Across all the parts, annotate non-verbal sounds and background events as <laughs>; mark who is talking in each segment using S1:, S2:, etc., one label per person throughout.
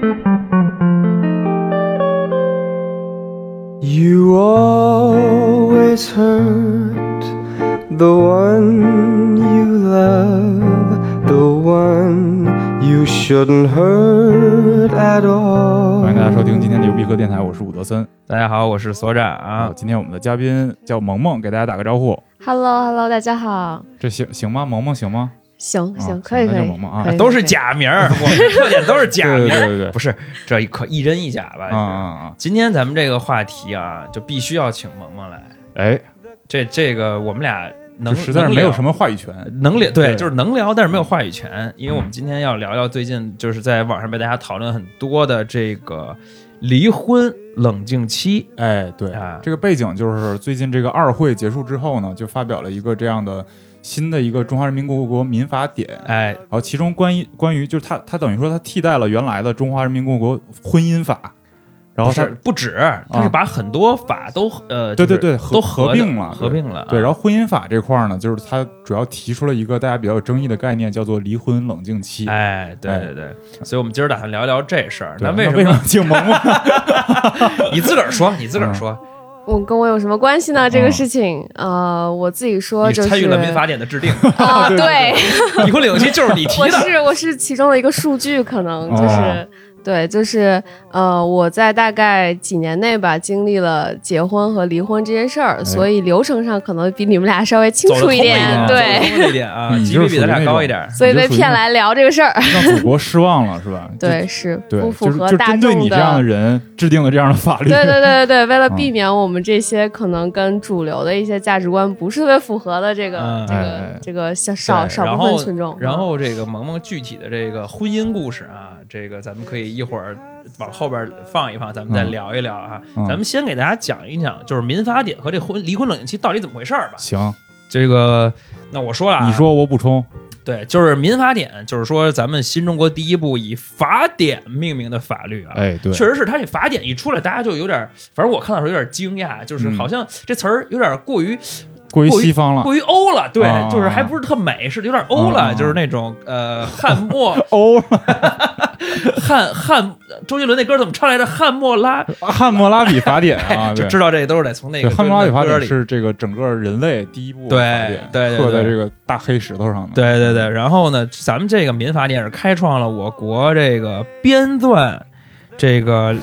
S1: You always hurt the one you love, the one you shouldn't hurt at all
S2: 欢迎大家收听今天的牛逼哥电台，我是伍德森。
S3: 大家好，我是所长
S2: 啊，。今天我们的嘉宾叫萌萌，给大家打个招呼。
S4: Hello Hello，大家好。
S2: 这行行吗？萌萌行吗？啊
S4: 行行，可以可以
S2: 萌萌啊
S3: 都是假名儿，我们特点都是假名儿，
S2: 对对对，
S3: 不是这可一真一假吧？
S2: 啊啊啊！
S3: 今天咱们这个话题啊，就必须要请萌萌来。
S2: 哎，
S3: 这这个我们俩能
S2: 实在是没有什
S3: 么
S2: 么话语权。
S3: 能聊，对，
S2: 对
S3: 就是能聊，但是没有话语权。因为我们今天要聊聊最近就是在网上被大家讨论很多的这个离婚冷静期
S2: 哎，对
S3: 啊，
S2: 这个背景就是最近这个二会结束之后呢，就发表了一个这样的新的一个《中华人民共和国民法典》。
S3: 哎，
S2: 然后其中关于关于就是它它等于说它替代了原来的《中华人民共和国婚姻法》，然后它
S3: 不不止，它是把很多法都呃，
S2: 对对
S3: 就是
S2: 对合
S3: 都
S2: 合并了
S3: 合并了啊。
S2: 对，然后婚姻法这块儿呢，就是它主要提出了一个大家比较有争议的概念，叫做离婚冷静期。
S3: 哎，对对对，所以我们今儿打算聊一聊这事儿。那为什么
S2: 为什么请萌萌？<laughs>
S3: 你自个儿说？你自个儿说，
S4: 我跟我有什么关系呢？这个事情，呃，我自己说就是
S3: 参与了民法典的制定，
S4: 啊，<laughs> 对，<laughs>
S3: 领期就是你提 <laughs>
S4: 我。是我是其中的一个数据，可能就是。
S2: 哦
S4: 对，就是呃，我在大概几年内吧，经历了结婚和离婚这件事儿，所以流程上可能比你们俩稍微清
S3: 走得通一
S4: 点，对，
S3: 一点啊，
S2: 你
S3: 级
S2: 就是属于那
S3: 别比咱俩高一点。
S4: 所以被骗来聊这个事儿，
S2: 让祖国失望了是吧？<laughs>
S4: 对，是不符
S2: 就是就
S4: 合大
S2: 针对
S4: 众
S2: 你这样的人制定的这样的法律。
S4: 对对对对对，为了
S2: 嗯
S4: 避免我们这些可能跟主流的一些价值观不是特别符合的这个、
S3: 嗯
S4: 这个、这个小少少部分群众，
S3: 然后这个萌萌具体的这个婚姻故事啊，这个咱们可以一会儿往后边放一放，咱们再
S2: 嗯
S3: 聊一聊啊。
S2: 嗯
S3: 咱们先给大家讲一讲，就是民法典和这婚离婚冷静期到底怎么回事儿吧。
S2: 行，
S3: 这个，那我说了啊，
S2: 你说我补充。
S3: 对，就是民法典，就是说咱们新中国第一部以法典命名的法律啊。
S2: 哎，对，
S3: 确实是，它这法典一出来，大家就有点儿，反正我看到时候有点惊讶，就是
S2: 嗯
S3: 好像这词儿有点过于
S2: 过于西方了。
S3: 过于欧了，对，
S2: 啊
S3: 就是还不是特美，是有点欧了，
S2: 啊
S3: 就是那种呃汉末 <laughs>
S2: 欧 <laughs>
S3: 汉汉周杰伦那歌怎么唱来着？汉末拉，
S2: 汉谟拉比法典啊，<laughs>
S3: 就知道这都是得从那，个
S2: 汉谟拉比法典
S3: 里。
S2: 是这个整个人类第一部
S3: 对，对对
S2: 刻在这个大黑石头上的。
S3: 对对对，然后呢，咱们这个民法典是开创了我国这个编纂这个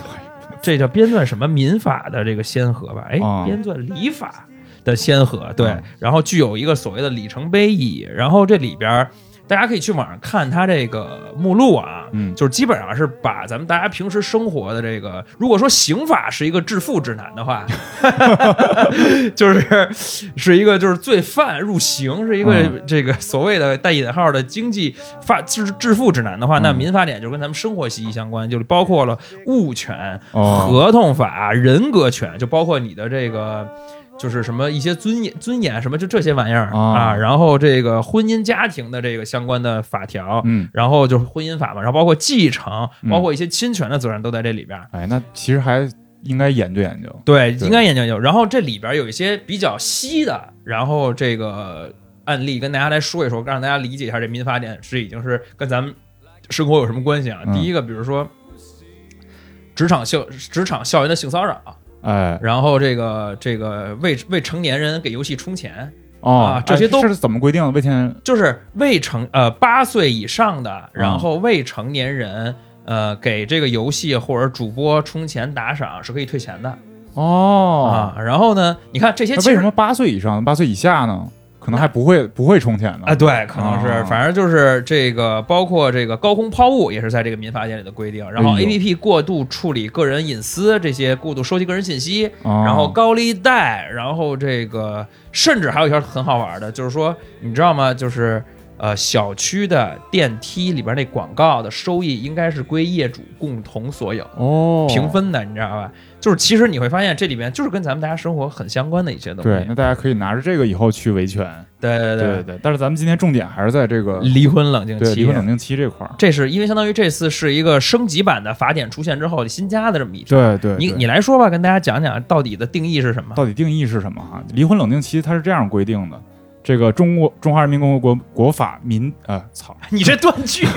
S3: 这叫编纂什么民法的这个先河吧？哎
S2: 啊，
S3: 编纂礼法的先河，对
S2: 啊，
S3: 然后具有一个所谓的里程碑意义。然后这里边大家可以去网上看它这个目录啊，
S2: 嗯
S3: 就是基本上是把咱们大家平时生活的这个，如果说刑法是一个致富指南的话，<laughs> 就是是一个就是罪犯入刑是一个
S2: 嗯
S3: 这个所谓的带引号的经济法致致富指南的话，那
S2: 嗯
S3: 民法典就跟咱们生活息息相关，就是包括了物权、
S2: 哦
S3: 合同法、人格权，就包括你的这个。就是什么一些尊严、尊严什么，就这些玩意儿、
S2: 啊
S3: 啊，然后这个婚姻家庭的这个相关的法条，
S2: 嗯，
S3: 然后就是婚姻法嘛，然后包括继承，
S2: 嗯
S3: 包括一些侵权的责任都在这里边儿。
S2: 哎，那其实还应该研究研究。
S3: 对，
S2: 对
S3: 应该研究研究。然后这里边有一些比较稀的，然后这个案例跟大家来说一说，让大家理解一下这民法典是已经是跟咱们生活有什么关系啊？
S2: 嗯
S3: 第一个，比如说职场校职场校园的性骚扰，
S2: 哎，
S3: 然后这个这个未未成年人给游戏充钱，
S2: 哦
S3: 啊，这些都
S2: 哎是怎么规定的？未成年
S3: 就是未成呃八岁以上的，然后未成年人。呃，给这个游戏或者主播充钱打赏是可以退钱的、
S2: 哦，
S3: 啊。然后呢，你看这些
S2: 为什么八岁以上、八岁以下呢？可能还不会不会充钱呢？
S3: 啊，对，可能是，
S2: 哦
S3: 反正就是这个，包括这个高空抛物也是在这个民法典里的规定。然后
S2: 哎
S3: A
S2: 呦
S3: P P 过度处理个人隐私，这些过度收集个人信息，
S2: 哦
S3: 然后高利贷，然后这个甚至还有一条很好玩的，就是说，你知道吗？就是呃，小区的电梯里边那广告的收益应该是归业主共同所有。
S2: 哦
S3: 平分的，你知道吧？就是其实你会发现这里面就是跟咱们大家生活很相关的一些东西。
S2: 对，那大家可以拿着这个以后去维权。
S3: 对对
S2: 对对，但是咱们今天重点还是在这个
S3: 离婚冷静期，
S2: 离婚冷静期这块儿。
S3: 这是因为相当于这次是一个升级版的法典出现之后新加的这么一条。
S2: 对对，
S3: 你
S2: 对
S3: 你来说吧，跟大家讲讲到底的定义是什么？
S2: 到底定义是什么哈？离婚冷静期它是这样规定的，这个中国中华人民共和国国法民啊，操，<laughs>
S3: 你这断句。<laughs>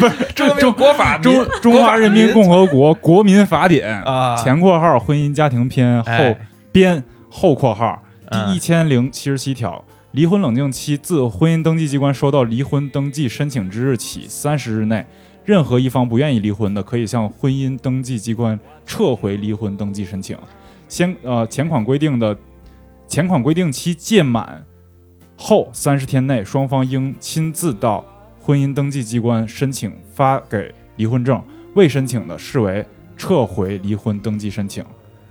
S3: 不是中国国法
S2: 中中华人民共和国国民法典
S3: 啊。
S2: 前括号婚姻家庭篇后
S3: 哎。
S2: 编后括号
S3: 嗯。
S2: 第一千零七十七条，离婚冷静期自婚姻登记机关收到离婚登记申请之日起三十日内，任何一方不愿意离婚的，可以向婚姻登记机关撤回离婚登记申请。先呃前款规定的前款规定期届满后三十天内，双方应亲自到婚姻登记机关申请发给离婚证，未申请的视为撤回离婚登记申请。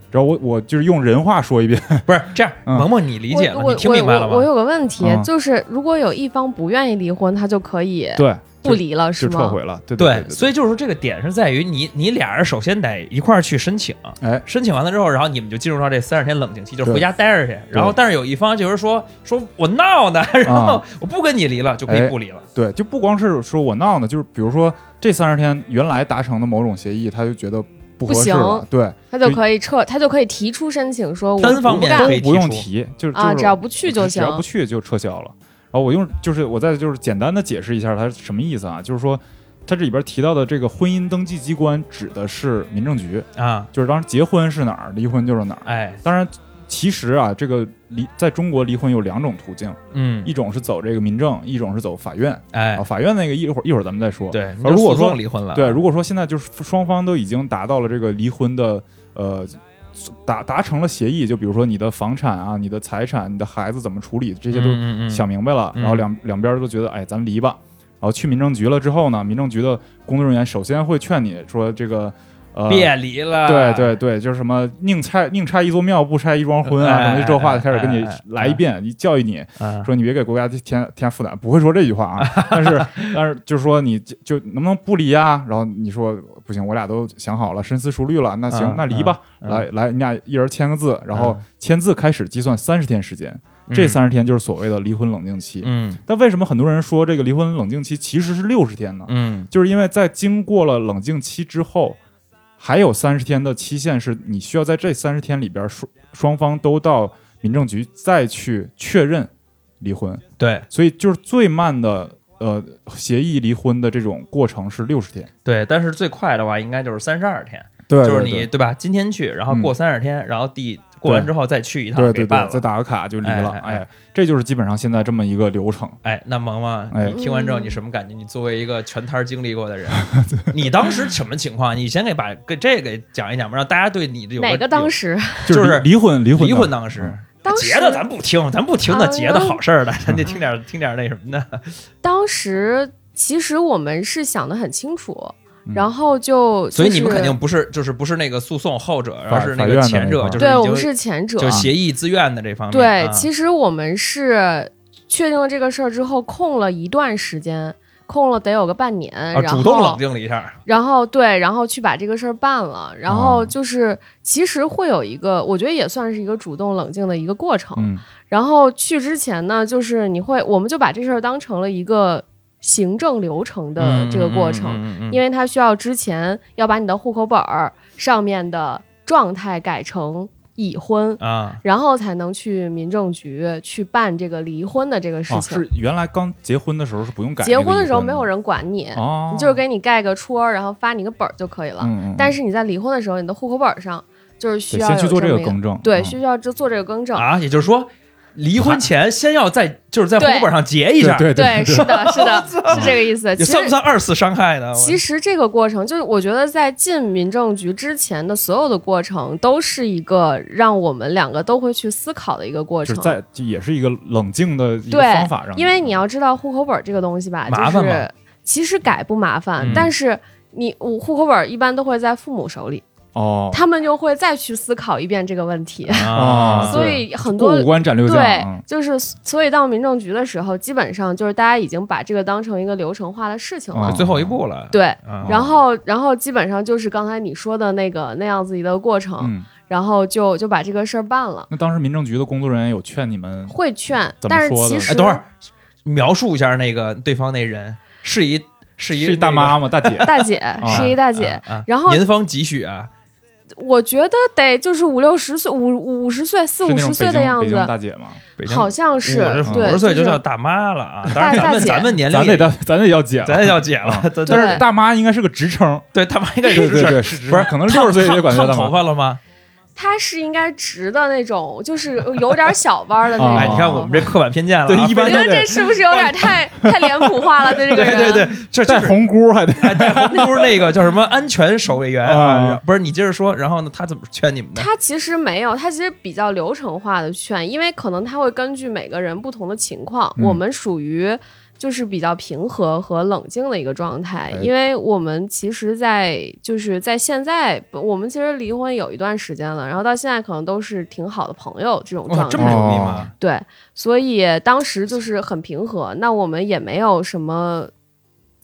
S2: 然后我我就是用人话说一遍，<laughs>
S3: 不是这样，
S2: 嗯
S3: 萌萌你理解了，
S4: 我
S3: 你听明白了吗？
S4: 我有个问题，
S2: 嗯
S4: 就是如果有一方不愿意离婚，他就可以
S2: 对，
S4: 不离了，是吗？
S2: 就撤回了，对
S3: 对，
S2: 对，
S3: 所以就是说这个点是在于你你俩人首先得一块儿去申请，
S2: 哎，
S3: 申请完了之后，然后你们就进入到这三十天冷静期，就是回家待着去。然后但是有一方就是说说我闹呢，<laughs> 然后
S2: 啊
S3: 我不跟你离了，就可以
S2: 哎
S3: 不离了。
S2: 对，就不光是说我闹呢，就是比如说这三十天原来达成的某种协议，他就觉得不合适
S4: 不
S2: 了
S4: 行，
S2: 对，
S4: 他就可以撤，他就可以提出申请说我
S3: 单方
S4: 不干
S3: 面可以
S2: 不用
S3: 提出
S2: 提，就是
S4: 啊，只要不去就行
S2: 只要。不去就撤销了。我用就是我再就是简单的解释一下它什么意思啊，就是说它这里边提到的这个婚姻登记机关指的是民政局，
S3: 啊，
S2: 就是当时结婚是哪儿，离婚就是哪儿。
S3: 哎，
S2: 当然，其实啊，这个离在中国离婚有两种途径，
S3: 嗯，
S2: 一种是走这个民政，一种是走法院。
S3: 哎
S2: 啊，，法院那个一会儿一会儿咱们再说。
S3: 对，
S2: 如果说对，如果说现在就是双方都已经达到了这个离婚的呃达达成了协议，就比如说你的房产啊、你的财产、你的孩子怎么处理，这些都想明白了，
S3: 嗯
S2: 然后两两边都觉得哎，咱离吧。然后去民政局了之后呢，民政局的工作人员首先会劝你说这个呃。
S3: 别离了，
S2: 对对对，就是什么宁拆宁拆一座庙，不拆一桩婚啊，
S3: 哎
S2: 什么这话
S3: 哎
S2: 开始跟你来一遍，你教育你，
S3: 啊，
S2: 说你别给国家添添负担，不会说这句话啊。但是但是就是说你就就能不能不离啊？然后你说不行，我俩都想好了，深思熟虑了，那行
S3: 嗯，
S2: 那离吧。
S3: 嗯
S2: 来来，你俩一人签个字，然后
S3: 嗯
S2: 签字开始计算三十天时间，
S3: 嗯
S2: 这三十天就是所谓的离婚冷静期。
S3: 嗯
S2: 但为什么很多人说这个离婚冷静期其实是六十天呢？
S3: 嗯
S2: 就是因为在经过了冷静期之后，还有三十天的期限，是你需要在这三十天里边双双方都到民政局再去确认离婚，
S3: 对。
S2: 所以就是最慢的呃协议离婚的这种过程是六十天。
S3: 对，但是最快的话应该就是三十二天，
S2: 对
S3: 就是你对。吧？今天去，然后过三十天，然后第过完之后再去一趟
S2: 对对对，
S3: 给办了
S2: 再。打个卡就离了。
S3: 哎哎哎
S2: 哎，这就是基本上现在这么一个流程。
S3: 哎，那萌萌，
S2: 哎
S3: 你听完之后你什么感觉？你作为一个全摊儿经历过的人，<laughs> 你当时什么情况？你先给把给这个讲一讲吧，让大家对你有
S4: 哪个当时？
S3: 就是
S2: 离离婚离婚
S3: 离婚当时
S2: 嗯。
S3: 结的咱不听，咱不听那
S4: 啊
S3: 结的好事儿的，咱得听点听点那什么的。
S4: 当时其实我们是想的很清楚，
S2: 嗯
S4: 然后就
S3: 所以你们肯定不是，就是不是那个诉讼后者，而是那个前者，
S4: 对我们是前者，
S3: 就协议自愿的这方面。
S4: 对，
S3: 啊
S4: 其实我们是确定了这个事儿之后，空了一段时间，空了得有个半年，
S3: 啊，
S4: 然后
S3: 主动冷静了一下。
S4: 然后对，然后去把这个事儿办了，然后
S2: 哦
S4: 就是其实会有一个，我觉得也算是一个主动冷静的一个过程。
S2: 嗯
S4: 然后去之前呢，就是你会，我们就把这事儿当成了一个行政流程的这个过程，
S3: 程
S4: 因为它需要之前要把你的户口本儿上面的状态改成已婚。
S3: 啊，
S4: 然后才能去民政局去办这个离婚的这个事
S2: 哦，
S4: 情。
S2: 是原来刚结婚的时候是不用改
S4: 结婚的时候没有人管你，
S2: 哦，
S4: 你就是给你盖个戳，然后发你个本儿就可以了。
S2: 嗯嗯，
S4: 但是你在离婚的时候，你的户口本上就是需要
S2: 先去做这个更正，
S4: 对，
S2: 嗯
S4: 需要就做这个更正。
S3: 啊，也就是说，离婚前先要在就是在户口本上结一下，
S2: 对对
S4: 对，是的，<laughs> 是的，是这个意思。
S3: 也
S4: 其实，
S3: 算不算二次伤害呢？
S4: 其实这个过程，就是我觉得在进民政局之前的所有的过程，都是一个让我们两个都会去思考的一个过程。
S2: 是在也是一个冷静的一个方法，让
S4: 因为你要知道户口本这个东西吧，
S3: 麻烦吗
S4: 就是其实改不麻烦，
S3: 嗯
S4: 但是你我户口本一般都会在父母手里，
S2: 哦
S4: 他们就会再去思考一遍这个问题。
S2: 啊 <laughs>
S4: 所以很多
S2: 过五关斩六将，
S4: 对
S2: 嗯，
S4: 就是所以到民政局的时候，基本上就是大家已经把这个当成一个流程化的事情了。
S2: 哦
S3: 最后一步了。
S4: 对，
S3: 啊
S4: 然后然后基本上就是刚才你说的那个那样子一个过程，
S2: 嗯，
S4: 然后就就把这个事儿办了。
S2: 那当时民政局的工作人员有劝你们
S4: 会劝，但是其实
S3: 哎，等会儿描述一下那个对方那人是一是一
S2: 是一大妈吗？大姐
S4: 大姐 <laughs> 是一大姐，然后
S3: 年方几许啊？
S4: 我觉得得就是五六十岁、五五十岁、四五十岁的样
S2: 子。北京大
S4: 子，
S2: 姐嘛，
S4: 好像是
S3: 五，十岁
S4: 就
S3: 就是叫大妈了啊！当然咱们
S4: 大大姐。
S3: 咱们年龄
S2: 咱得叫咱得叫姐，
S3: 咱得叫姐了，<laughs>
S2: 但是大妈应该是个职称，
S3: 对，大妈应该是
S2: 对对对，是
S3: 不是
S2: 可能六十岁也得管她
S3: 烫头
S2: 大妈。
S3: 发了吗？
S4: 它是应该直的那种，就是有点小弯儿的那 <laughs> 种。
S2: 哦
S3: 哎，你看我们这刻板偏见了啊，
S2: 对一般
S4: 我觉得这是不是有点太 <laughs> 太脸谱化了？对这个
S3: 对
S4: 人，
S3: 对对，这就是
S2: 带红箍还得
S3: 哎带红箍那个叫什么安全守卫员啊
S2: 啊？
S3: 不是你接着说，然后呢，他怎么劝你们的？
S4: 他其实没有，他其实比较流程化的劝，因为可能他会根据每个人不同的情况，
S2: 嗯
S4: 我们属于就是比较平和和冷静的一个状态，
S2: 哎
S4: 因为我们其实在，就是在现在，我们其实离婚有一段时间了，然后到现在可能都是挺好的朋友这种，状态。
S3: 这么容易吗？
S4: 对，所以当时就是很平和，那我们也没有什么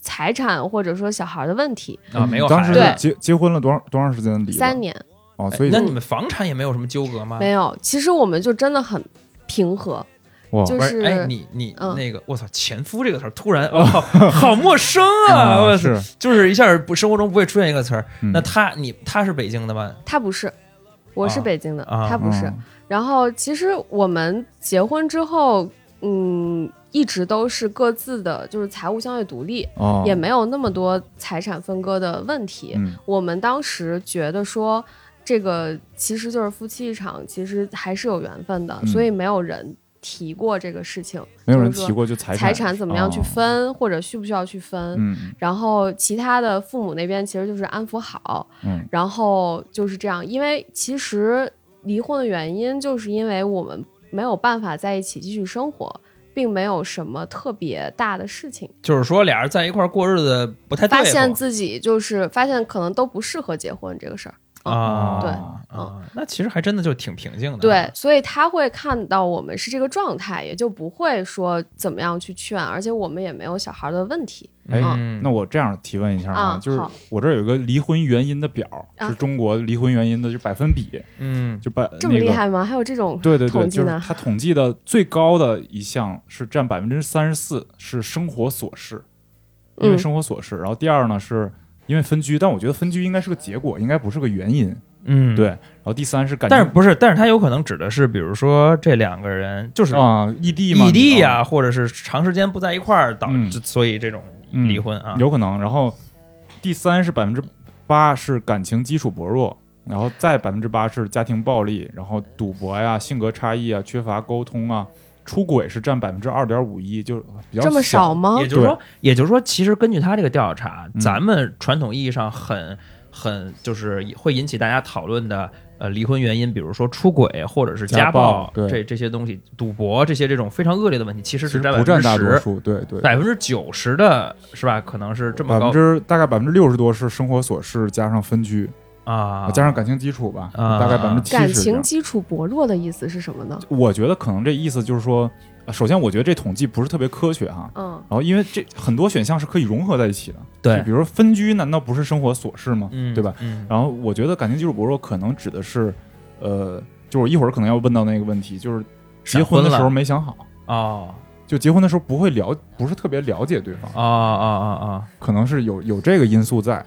S4: 财产或者说小孩的问题，
S3: 啊，没有
S2: 当时结结婚了多长多长时间离？
S4: 三年
S2: 哦，所以
S3: 那你们房产也没有什么纠葛吗？
S4: 没有。其实我们就真的很平和，
S2: 哇
S4: 就
S3: 是，
S4: 是
S3: 哎，你你
S4: 嗯
S3: 那个，我操，前夫这个词儿突然，<laughs> 哦，好陌生啊！
S2: 啊
S3: 我操
S2: 是
S3: 就是一下不生活中不会出现一个词儿。
S2: 嗯
S3: 那他你他是北京的吗？
S4: 他不是，我是
S3: 啊
S4: 北京的，
S3: 啊
S4: 他不是。
S2: 嗯
S4: 然后其实我们结婚之后，嗯，一直都是各自的，就是财务相对独立，
S2: 哦
S4: 也没有那么多财产分割的问题。
S2: 嗯
S4: 我们当时觉得说，这个其实就是夫妻一场，其实还是有缘分的，
S2: 嗯
S4: 所以没有人提过这个事情，
S2: 没有人
S4: 就是说
S2: 提过就财
S4: 财产怎么样去
S2: 哦
S4: 分，或者需不需要去分。
S2: 嗯
S4: 然后其他的父母那边其实就是安抚好，
S2: 嗯
S4: 然后就是这样。因为其实离婚的原因，就是因为我们没有办法在一起继续生活，并没有什么特别大的事情。
S3: 就是说俩人在一块儿过日子不太对
S4: 发现自己就是发现可能都不适合结婚这个事儿。
S3: 啊，
S4: 对
S3: 啊，那其实还真的就挺平静的。
S4: 对，，所以他会看到我们是这个状态，也就不会说怎么样去劝，而且我们也没有小孩的问题。
S2: 哎
S3: 嗯，
S2: 那我这样提问一下
S4: 啊
S2: 就是我这儿有个离婚原因的表，
S4: 啊
S2: 是中国离婚原因的就百分比，
S3: 嗯
S2: 就百
S4: 这么厉害吗？还有这种
S2: 对对对？就是它统计的最高的一项是占百分之三十四，是生活琐事，因为
S4: 嗯
S2: 生活琐事。然后第二呢，是因为分居，但我觉得分居应该是个结果，应该不是个原因。
S3: 嗯，
S2: 对。。然后第三是感情，
S3: 但是不是？但是他有可能指的是，比如说这两个人就是
S2: 啊，异地嘛，
S3: 异地呀、
S2: 啊
S3: 或者是长时间不在一块儿导
S2: 嗯
S3: 致，所以这种
S2: 嗯
S3: 离婚啊，
S2: 有可能。然后第三是百分之八是感情基础薄弱，然后再百分之八是家庭暴力，然后赌博呀、性格差异啊、缺乏沟通啊、出轨是占百分之二点五一，就比较
S4: 这么少吗
S3: 也？就是说，也就是说，其实根据他这个调查，
S2: 嗯
S3: 咱们传统意义上很很就是会引起大家讨论的。呃，离婚原因，比如说出轨或者是
S2: 家
S3: 暴，
S2: 暴对
S3: 这这些东西，赌博这些这种非常恶劣的问题，其实
S2: 其实
S3: 只占
S2: 不占大多
S3: 十，
S2: 数，对对。
S3: 百分之九十的是吧？可能是这么高
S2: 百分之大概百分之六十多是生活琐事加上分居，
S3: 啊，
S2: 加上感情基础吧，
S3: 啊
S2: 大概百分之七十感。
S4: 情基础薄弱的意思是什么呢？
S2: 我觉得可能这意思就是说，呃首先我觉得这统计不是特别科学哈，
S4: 嗯，
S2: 然后因为这很多选项是可以融合在一起的，
S3: 对
S2: 就比如说分居，难道不是生活琐事吗？
S3: 嗯，
S2: 对吧？
S3: 嗯，
S2: 然后我觉得感情基础薄弱可能指的是，呃，就我一会儿可能要问到那个问题，就是结婚的时候没想好，
S3: 啊
S2: 就结婚的时候不会了，不是特别了解对方，
S3: 啊啊啊啊，
S2: 可能是有有这个因素在。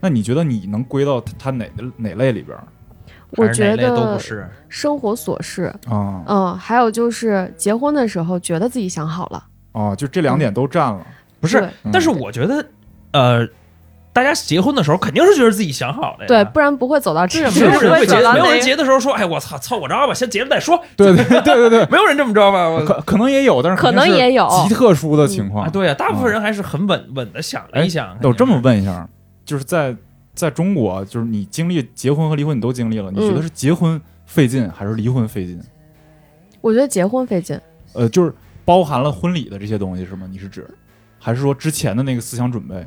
S2: 那你觉得你能归到他他哪的哪类里边儿
S4: 我觉
S3: 还是哪类都不
S4: 得
S3: 是，
S4: 生活琐事，
S2: 啊？
S4: 嗯，还有就是结婚的时候觉得自己想好了，
S2: 哦，就这两点都占了。
S3: 不是，
S2: 嗯
S3: 但是我觉得，呃，大家结婚的时候肯定是觉得自己想好了呀，
S4: 对，不然不会走到这，
S3: 没有人会结，没有人。结的时候说，哎，我操，凑合着吧，先结了再说，<laughs>
S2: 对对对对对，<laughs>
S3: 没有人这么着吧？
S2: 可可能也有，但是
S4: 可能也有
S2: 极特殊的情况。
S3: 啊，对呀，大部分人还是很稳稳的想了一想，
S2: 那我这么问一下，就是在在中国，就是你经历结婚和离婚，你都经历了，你觉得
S4: 嗯
S2: 是结婚费劲还是离婚费劲？
S4: 我觉得结婚费劲，
S2: 呃，就是包含了婚礼的这些东西是吗？你是指，还是说之前的那个思想准备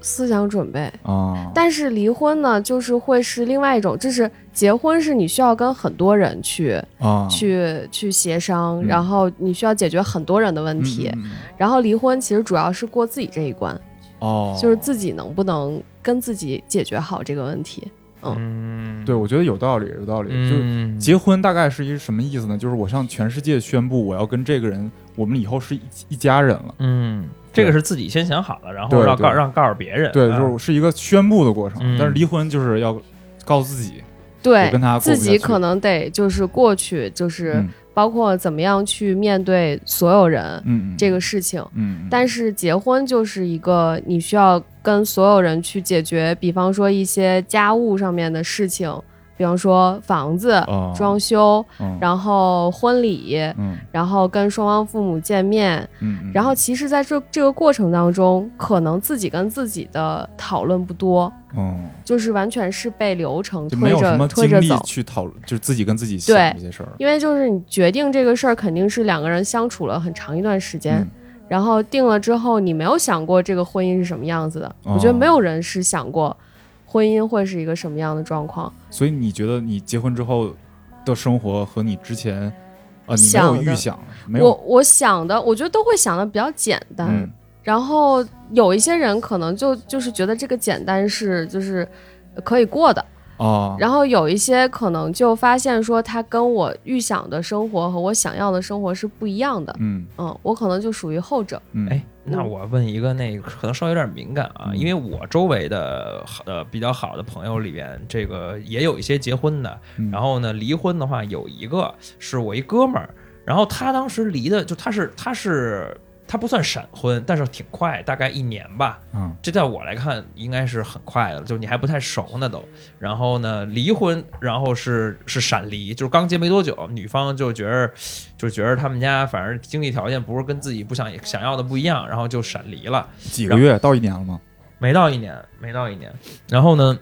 S4: 思想准备。
S2: 啊？
S4: 但是离婚呢，就是会是另外一种，就是结婚是你需要跟很多人去、
S2: 啊，
S4: 去去协商，
S2: 嗯
S4: 然后你需要解决很多人的问题。
S2: 嗯嗯嗯
S4: 然后离婚其实主要是过自己这一关，
S2: 哦，
S4: 就是自己能不能跟自己解决好这个问题。
S3: 嗯，
S2: 对，我觉得有道理，有道理。就结婚大概是一个什么意思呢？就是我向全世界宣布，我要跟这个人，我们以后是一一家人了。
S3: 嗯，这个是自己先想好了，然后让告让告诉别人，
S2: 对，
S3: 啊
S2: 就是是一个宣布的过程。
S3: 嗯
S2: 但是离婚就是要告诉自己，
S4: 对
S2: 跟他
S4: 自己可能得就是过去，就是
S2: 嗯
S4: 包括怎么样去面对所有人
S2: 嗯嗯，
S4: 这个事情。
S2: 嗯，嗯
S4: 但是结婚就是一个你需要跟所有人去解决，比方说一些家务上面的事情，比方说房子、
S2: 哦。
S4: 装修，
S2: 嗯。
S4: 然后婚礼，
S2: 嗯。
S4: 然后跟双方父母见面，然后其实在这这个过程当中，可能自己跟自己的讨论不多，
S2: 哦，
S4: 就是完全是被流程推着推着走。
S2: 去讨论，就是自己跟自己想
S4: 对。
S2: 这些事儿。
S4: 因为就是你决定这个事儿，肯定是两个人相处了很长一段时间，
S2: 嗯。
S4: 然后定了之后，你没有想过这个婚姻是什么样子的。
S2: 哦。
S4: 我觉得没有人是想过婚姻会是一个什么样的状况。
S2: 所以你觉得你结婚之后的生活和你之前，呃，你没有
S4: 想
S2: 预想，没
S4: 我
S2: 有，
S4: 我想的，我觉得都会想的比较简单。
S2: 嗯
S4: 然后有一些人可能就就是觉得这个简单是就是可以过的，
S2: 哦，
S4: 然后有一些可能就发现说他跟我预想的生活和我想要的生活是不一样的。
S2: 嗯。
S4: 嗯，我可能就属于后者。
S2: 嗯，
S3: 哎，那我问一个，那个可能稍微有点敏感啊，
S2: 嗯。
S3: 因为我周围的好呃比较好的朋友里边，这个也有一些结婚的，
S2: 嗯。
S3: 然后呢，离婚的话有一个是我一哥们儿，然后他当时离的就他是他是他不算闪婚，但是挺快，大概一年吧。
S2: 嗯
S3: 这在我来看应该是很快的，就你还不太熟呢都。然后呢，离婚，然后是是闪离，就是刚结没多久，女方就觉得就觉得他们家反正经济条件不是跟自己不想想要的不一样，然后就闪离了。
S2: 几个月到一年了吗？
S3: 没到一年，没到一年。然后呢，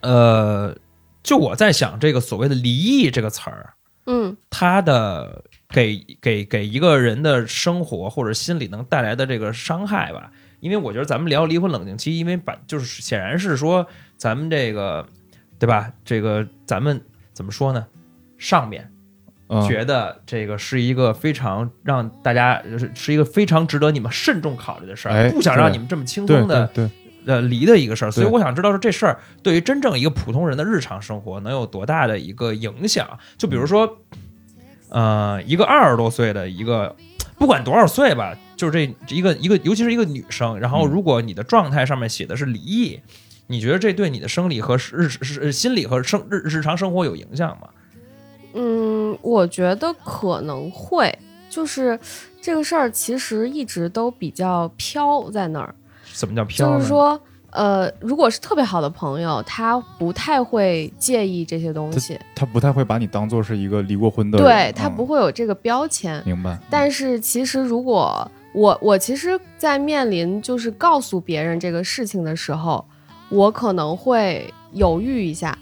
S3: 呃，就我在想这个所谓的离异这个词儿，
S4: 嗯
S3: 它的给给给一个人的生活或者心理能带来的这个伤害吧。因为我觉得咱们聊离婚冷静期，因为把就是显然是说咱们这个对吧？这个咱们怎么说呢？上面
S2: 嗯，
S3: 觉得这个是一个非常让大家是是一个非常值得你们慎重考虑的事儿，
S2: 哎
S3: 不想让你们这么轻松的呃离的一个事儿，所以我想知道说这事儿对于真正一个普通人的日常生活能有多大的一个影响？就比如说，呃，一个二十多岁的一个，不管多少岁吧，就是这一个一个，尤其是一个女生，然后
S2: 嗯
S3: 如果你的状态上面写的是离异，你觉得这对你的生理和日日心理和生日日常生活有影响吗？
S4: 嗯，我觉得可能会，就是这个事儿其实一直都比较飘在那儿。
S3: 怎么叫飘？
S4: 就是说，呃，如果是特别好的朋友，他不太会介意这些东西，
S2: 他不太会把你当做是一个离过婚的人，嗯
S4: 对他不会有这个标签。
S2: 明白，
S4: 但是其实，如果我我其实，在面临就是告诉别人这个事情的时候，我可能会犹豫一下，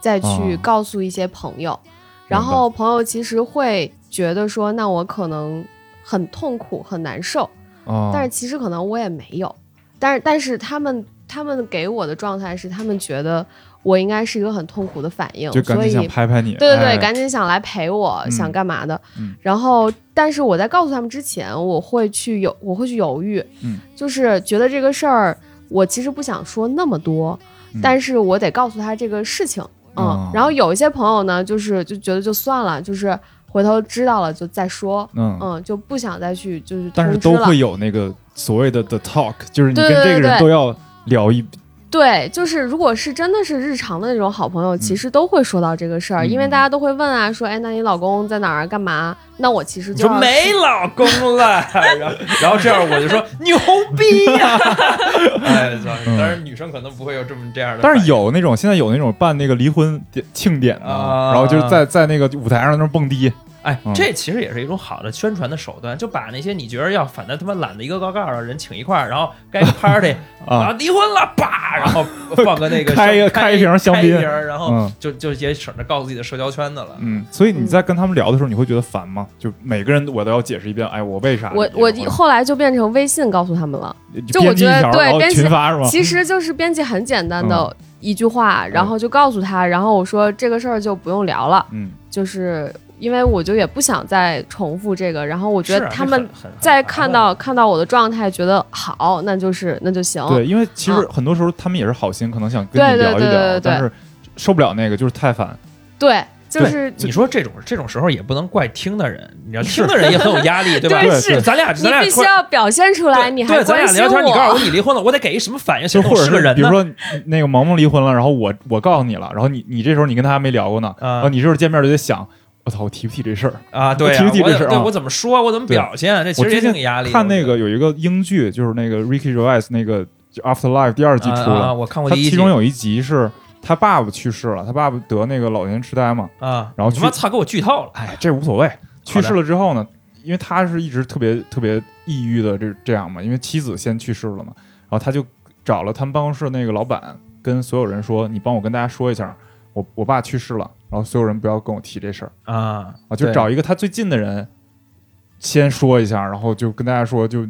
S4: 再去
S2: 哦
S4: 告诉一些朋友，然后朋友其实会觉得说，那我可能很痛苦、很难受，
S2: 哦，
S4: 但是其实可能我也没有，但是但是他们他们给我的状态是，他们觉得我应该是一个很痛苦的反应，
S2: 就赶紧想拍拍你，
S4: 对对对，
S2: 哎。
S4: 赶紧想来陪我，
S2: 嗯
S4: 想干嘛的。
S2: 嗯
S4: 然后，但是我在告诉他们之前，我会去有，我会去犹豫，
S2: 嗯。
S4: 就是觉得这个事儿，我其实不想说那么多，
S2: 嗯。
S4: 但是我得告诉他这个事情。嗯，
S2: 哦。
S4: 然后有一些朋友呢，就是就觉得就算了，就是回头知道了就再说，
S2: 嗯，
S4: 嗯，就不想再去就是
S2: 但是。都会有那个所谓的 the talk，就是你跟这个
S4: 对对对
S2: 人都要聊一，
S4: 对，就是如果是真的是日常的那种好朋友，其实都会说到这个事儿，
S2: 嗯。
S4: 因为大家都会问啊，说，哎，那你老公在哪儿干嘛？那我其实就
S3: 没老公了，然 <laughs> 后然后这样我就说牛逼呀、哎，操
S2: 嗯
S3: 当然女生可能不会有这么这样的
S2: 但是有那种现在有那种办那个离婚典庆典的，
S3: 啊。
S2: 然后就是在在那个舞台上那种蹦迪，
S3: 哎
S2: 嗯，
S3: 这其实也是一种好的宣传的手段，就把那些你觉得要反正他妈懒得一个高高的人请一块儿，然后该个 party <laughs>
S2: 啊。
S3: 离婚了，叭，然后放个那个
S2: 开一个
S3: 开
S2: 开一瓶香槟。
S3: 瓶然后
S2: 嗯。
S3: 就就也省着告诉自己的社交圈子了。
S2: 嗯，所以你在跟他们聊的时候，你会觉得烦吗？就每个人我都要解释一遍，哎，我为啥
S4: 我我后来就变成微信告诉他们了，就我觉得对编辑
S2: 群发是吗？
S4: 其实就是编辑很简单的
S2: 嗯。
S4: 一句话，然后就告诉他，然后我说这个事儿就不用聊了，
S2: 嗯，
S4: 就是因为我就也不想再重复这个，然后我觉得他们
S3: 这很很
S4: 再看到看到我的状态，觉得好，那就是那就行。
S2: 对，因为其实
S4: 嗯
S2: 很多时候他们也是好心，可能想跟
S4: 对对
S2: 你聊一聊，
S4: 对对对
S2: 但是受不了那个就是太烦，
S4: 对就是
S3: 你说这种这种时候也不能怪听的人，你知道听的人也很有压力，<laughs> 对吧？
S4: 对
S2: 是
S3: 咱俩
S4: 你必须要表现出来，你还
S3: 对，咱俩聊天，你告诉我
S4: 我。
S3: 你离婚了，我得给一什么反应？
S2: 就或者
S3: 是个人？
S2: 比如说那个萌萌离婚了，然后我我告诉你了，然后你你这时候你跟他还没聊过呢，然后
S3: 啊
S2: 你这时候见面就得想，我操，我提不提这事儿？
S3: 啊，对啊，
S2: 提不提
S3: 我得对
S2: 这事儿啊
S3: 我怎么说，我怎么表现？这其实也挺压力。
S2: 看那个有一个英剧，就是那个 Ricky Gervais 那个 Afterlife 第二季出了，他其中有一集是他爸爸去世了，他爸爸得那个老年痴呆嘛，
S3: 啊，
S2: 然后
S3: 他妈操，给我剧透了
S2: 哎，这无所谓。去世了之后呢，因为他是一直特别特别抑郁的这这样嘛，因为妻子先去世了嘛，然后他就找了他们办公室那个老板，跟所有人说：“你帮我跟大家说一下，我我爸去世了，然后所有人不要跟我提这事儿。
S3: 啊
S2: 啊，就找一个他最近的人先说一下，然后就跟大家说，就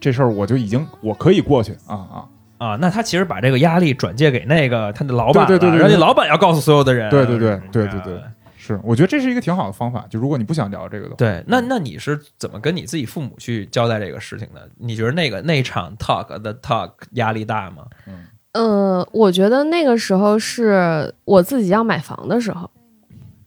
S2: 这事儿我就已经我可以过去。啊啊，
S3: 啊，那他其实把这个压力转借给那个他的老板了，
S2: 对对对对对
S3: 然后那老板要告诉所有的人，
S2: 对对对
S3: 嗯
S2: 对对对是，我觉得这是一个挺好的方法。就如果你不想聊这个的话，
S3: 对，那那你是怎么跟你自己父母去交代这个事情的？你觉得那个那场 talk 的 talk 压力大吗？
S4: 呃，我觉得那个时候是我自己要买房的时候，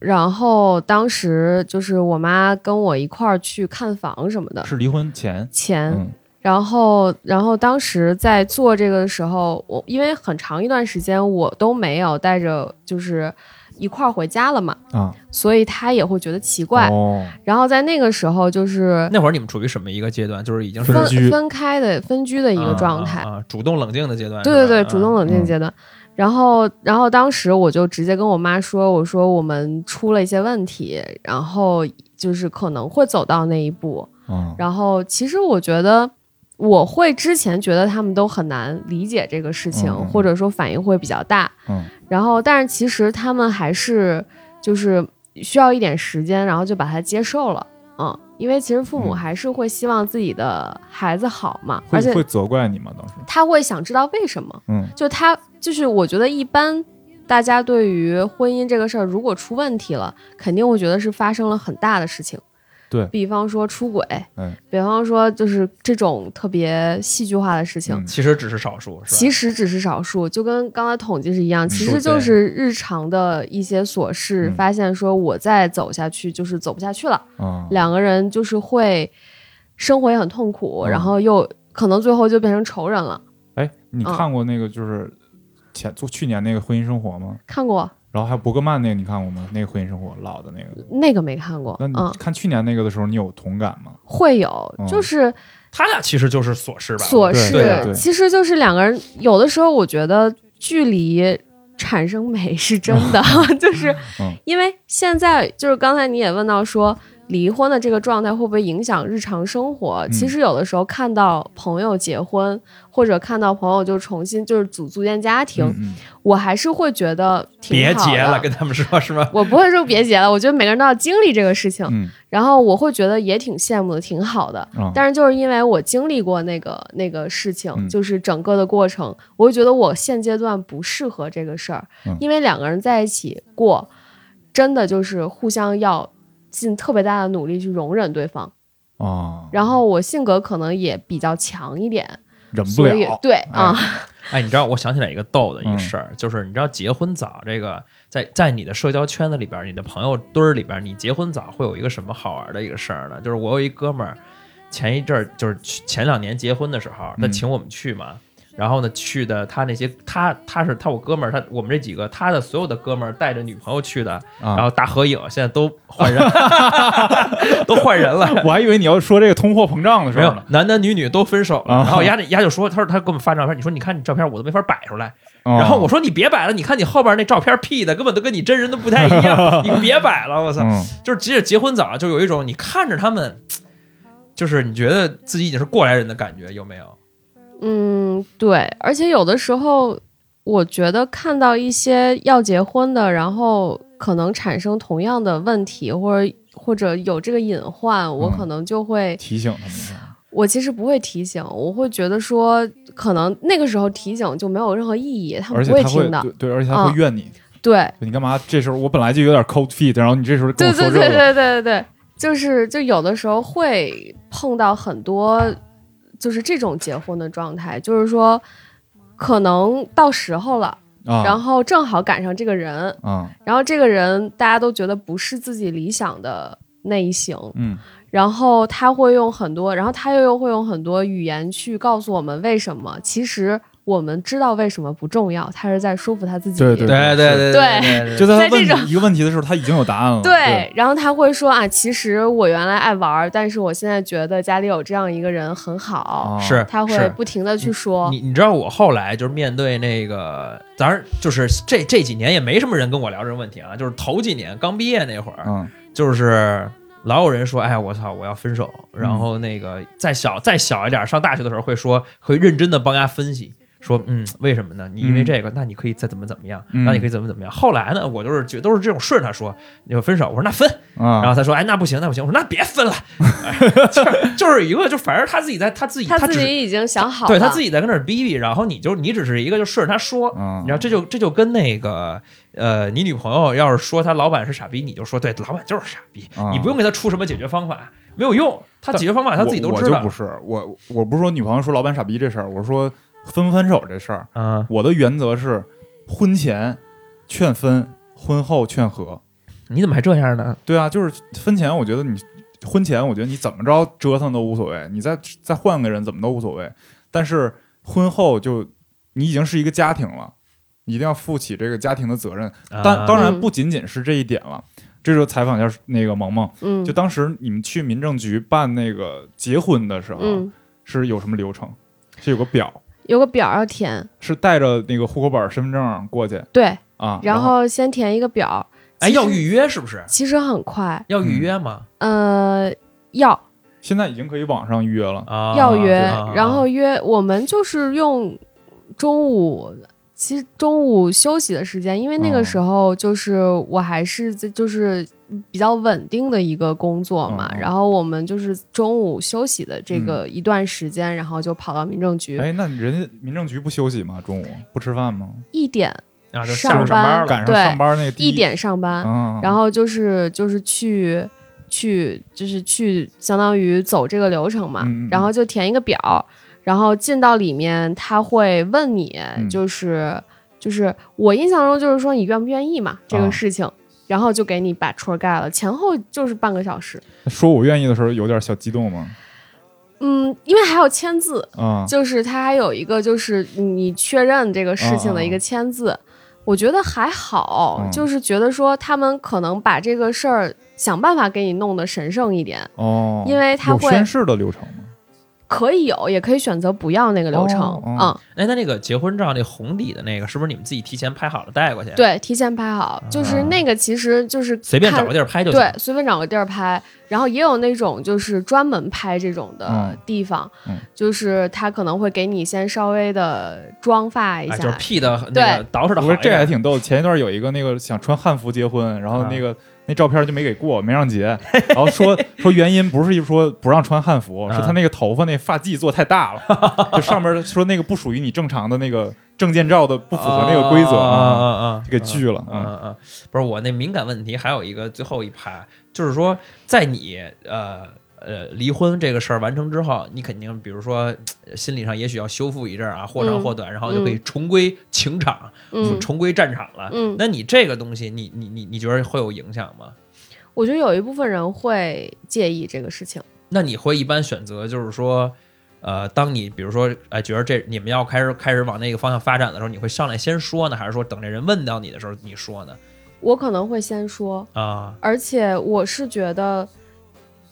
S4: 然后当时就是我妈跟我一块儿去看房什么的，
S2: 是离婚前，
S4: 前。
S2: 嗯
S4: 然后，然后当时在做这个的时候，我因为很长一段时间我都没有带着就是一块儿回家了嘛，
S2: 啊，
S4: 所以他也会觉得奇怪。
S2: 哦，
S4: 然后在那个时候，就是
S3: 那会儿你们处于什么一个阶段？就是已经是
S2: 分居
S4: 分分开的分居的一个状态。
S3: 啊啊啊主动冷静的阶段。
S4: 对对对，主动冷静
S2: 嗯
S4: 阶段。然后，然后当时我就直接跟我妈说：“我说我们出了一些问题，然后就是可能会走到那一步。
S2: 嗯，
S4: 然后，其实我觉得我会之前觉得他们都很难理解这个事情，或者说反应会比较大。
S2: 嗯
S4: 然后，但是其实他们还是就是需要一点时间，然后就把它接受了。嗯，因为其实父母
S2: 嗯
S4: 还是会希望自己的孩子好嘛，而且
S2: 会会责怪你吗？当时，
S4: 他会想知道为什么。
S2: 嗯
S4: 就他就是我觉得一般大家对于婚姻这个事儿，如果出问题了，肯定会觉得是发生了很大的事情。
S2: 对
S4: 比方说出轨，
S2: 嗯
S4: 比方说就是这种特别戏剧化的事情，
S2: 嗯
S3: 其实只是少数，是吧？
S4: 其实只是少数，就跟刚才统计是一样，其实就是日常的一些琐事，
S2: 嗯
S4: 发现说我再走下去就是走不下去了，
S2: 嗯，
S4: 两个人就是会生活也很痛苦，
S2: 嗯
S4: 然后又可能最后就变成仇人了。
S2: 哎，你
S4: 嗯
S2: 看过那个就是前做去年那个婚姻生活吗？
S4: 看过
S2: 然后还有伯格曼那个你看过吗？那个婚姻生活老的那个，
S4: 那个没看过，
S2: 那你
S4: 嗯，
S2: 看去年那个的时候，你有同感吗？
S4: 会有，
S2: 嗯
S4: 就是
S3: 他俩其实就是琐事吧？
S4: 琐
S2: 对对对
S4: 事，其实就是两个人有的时候，我觉得距离产生美是真的，<laughs> 就是
S2: 嗯
S4: 因为现在就是刚才你也问到说。离婚的这个状态会不会影响日常生活？
S2: 嗯。
S4: 其实有的时候看到朋友结婚，或者看到朋友就重新就是组组建家庭，
S2: 嗯嗯。
S4: 我还是会觉得挺好的。
S3: 别结了，跟他们说是吧？<laughs>
S4: 我不会说别结了，我觉得每个人都要经历这个事情，
S2: 嗯。
S4: 然后我会觉得也挺羡慕的，挺好的。
S2: 啊，
S4: 但是就是因为我经历过那个那个事情，
S2: 嗯。
S4: 就是整个的过程，我会觉得我现阶段不适合这个事儿，
S2: 嗯。
S4: 因为两个人在一起过，真的就是互相要尽特别大的努力去容忍对方。
S2: 啊，
S4: 然后我性格可能也比较强一点，
S2: 忍不了，
S4: 对啊，
S3: 哎，你知道，我想起来一个逗的一
S2: 嗯
S3: 个事儿，就是你知道结婚早这个，在在你的社交圈子里边，你的朋友堆儿里边，你结婚早会有一个什么好玩的一个事儿呢？就是我有一哥们儿，前一阵儿就是前两年结婚的时候，他
S2: 嗯
S3: 请我们去嘛。然后呢，去的他那些他他是他我哥们儿，他我们这几个他的所有的哥们儿带着女朋友去的，
S2: 啊
S3: 然后大合影，现在都换人，<laughs> 都换人了。<laughs>
S2: 我还以为你要说这个通货膨胀的事
S3: 没有
S2: 儿呢，，
S3: 男男女女都分手了。
S2: 啊
S3: 然后丫丫就说，他说他给我们发照片，你说你看你照片我都没法摆出来。
S2: 然
S3: 然后我说你别摆了，你看你后边那照片 P 的根本都跟你真人都不太一样，<laughs> 你别摆了，我操！
S2: 嗯
S3: 就是即使结婚早，就有一种你看着他们，就是你觉得自己已经是过来人的感觉，有没有？
S4: 嗯，对，而且有的时候，我觉得看到一些要结婚的，然后可能产生同样的问题，或者或者有这个隐患，我
S2: 嗯。
S4: 可能就会，
S2: 提醒他们
S4: 我其实不会提醒，我会觉得说，可能那个时候提醒就没有任何意义，他们不
S2: 而且他会
S4: 听的。
S2: 对对，而且他会
S4: 嗯。
S2: 怨你，
S4: 对，
S2: 你干嘛？这时候我本来就有点 cold feet，然后你这时候跟
S4: 对
S2: 我说这个，
S4: 对对对对对对，就是就有的时候会碰到很多就是这种结婚的状态，就是说可能到时候了，
S2: 啊，
S4: 然后正好赶上这个人，
S2: 啊，
S4: 然后这个人大家都觉得不是自己理想的那一型，
S2: 嗯
S4: 然后他会用很多，然后他又又会用很多语言去告诉我们为什么。其实我们知道为什么不重要，他是在说服他自己。
S2: 对对
S3: 对对对 <laughs>
S2: 就在他问一个问题的时候，他已经有答案了。
S4: 对，然后他会说啊，其实我原来爱玩儿，但是我现在觉得家里有这样一个人很好。
S2: 啊
S3: 是
S4: 他会不停的去说，
S3: 你你知道我后来就是面对那个，当然就是这这几年也没什么人跟我聊这个问题啊，就是头几年刚毕业那会儿，
S2: 嗯
S3: 就是老有人说，哎，我操，我要分手。然后那个再小再小一点，上大学的时候会说，会认真的帮大家分析。说嗯，为什么呢？你因为这个，那你可以再怎么怎么样，
S2: 嗯
S3: 那你可以怎么怎么样。后来呢，我就是觉都是这种顺着他说，你要分手，我说那分，
S2: 啊，
S3: 然后他说，哎，那不行，那不行，我说那别分了，哎 <laughs> 就是就是一个，就反正他自己在他自己
S4: 他自己已经想好了，
S3: 对他自己在跟那儿逼逼，然后你就你只是一个就顺着他说，
S2: 嗯
S3: 你知道这就这就跟那个呃，你女朋友要是说他老板是傻逼，你就说对，老板就是傻逼，
S2: 啊。
S3: 你不用给他出什么解决方法，没有用，他解决方法他自己都知道
S2: 我我就不。是。我，我不是说女朋友说老板傻逼这事儿，我说分不分手这事儿，
S3: 嗯，
S2: 我的原则是婚前劝分，婚后劝和。
S3: 你怎么还这样呢？
S2: 对啊，就是婚前，我觉得你婚前，我觉得你怎么着折腾都无所谓，你再再换个人怎么都无所谓。但是婚后就你已经是一个家庭了，你一定要负起这个家庭的责任。当
S3: 啊
S2: 当然
S4: 嗯
S2: 不仅仅是这一点了。这时候采访一下那个萌萌，
S4: 嗯，
S2: 就当时你们去民政局办那个结婚的时候，
S4: 嗯，
S2: 是有什么流程？是有个表，
S4: 有个表要填，
S2: 是带着那个户口本、身份证过去
S4: 对，
S2: 啊，
S4: 然后先填一个表，
S3: 哎，要预约是不是？
S4: 其实很快，
S3: 要预约吗？
S4: 呃，要
S2: 现在已经可以网上预约了。
S3: 啊，
S4: 要约，
S3: 啊
S4: 然后约我们就是用中午，其实中午休息的时间，因为那
S2: 哦
S4: 个时候就是我还是在就是比较稳定的一个工作嘛，然后我们就是中午休息的这个一段时间，然后就跑到民政局，
S2: 哎，那人家民政局不休息吗？中午不吃饭吗？
S4: 一点
S3: 啊，就
S4: 上班，
S2: 赶上
S4: 对
S2: 上班那个
S4: 一点上班，
S2: 啊，
S4: 然后就是就是去去就是去相当于走这个流程嘛，然后就填一个表，然后进到里面他会问你，
S2: 嗯。
S4: 就是就是我印象中就是说你愿不愿意嘛这
S2: 啊
S4: 个事情。然后就给你把戳盖了，前后就是半个小时。
S2: 说我愿意的时候有点小激动吗？
S4: 嗯，因为还要签字，
S2: 啊，
S4: 就是他还有一个就是你确认这个事情的一个签字，我觉得还好，
S2: 嗯
S4: 就是觉得说他们可能把这个事儿想办法给你弄得神圣一点，
S2: 哦，
S4: 因为他
S2: 宣誓的流程吗？
S4: 可以有，也可以选择不要那个流程，嗯，
S3: 哎，那那个结婚照那红底的那个，是不是你们自己提前拍好了带过去？，
S4: 对，提前拍好，就是那个其实就是
S3: 随便找个地儿拍就行。
S4: 对，随便找个地儿拍，然后也有那种就是专门拍这种的
S2: 嗯
S4: 地方，
S2: 嗯
S4: 就是他可能会给你先稍微的妆发一
S3: 啊，
S4: 下，
S3: 就是 P 的那
S4: 对
S3: 个捯饬的
S2: 不是这还。挺逗。前一段有一个那个想穿汉服结婚，然后那个、那照片就没给过，没让截，然后说 <laughs> 说原因不是说不让穿汉服，
S3: 啊
S2: 是他那个头发那发髻做太大了，就上面说那个不属于你正常的那个证件照的，不符合那个规则
S3: 啊啊
S2: 啊，
S3: 啊啊！
S2: 就给拒了
S3: 嗯
S2: 啊。
S3: 嗯嗯，不是我那敏感问题，还有一个最后一趴，就是说，在你呃呃离婚这个事儿完成之后，你肯定比如说呃心理上也许要修复一阵儿啊，或长
S4: 嗯
S3: 或短，然后就可以重归情场，
S4: 嗯
S3: 重归战场了。
S4: 嗯，
S3: 那你这个东西，你你你你觉得会有影响吗？
S4: 我觉得有一部分人会介意这个事情。
S3: 那你会一般选择就是说，呃，当你比如说，哎，觉得这你们要开始开始往那个方向发展的时候，你会上来先说呢，还是说等这人问到你的时候你说呢？
S4: 我可能会先说，
S3: 啊，
S4: 而且我是觉得，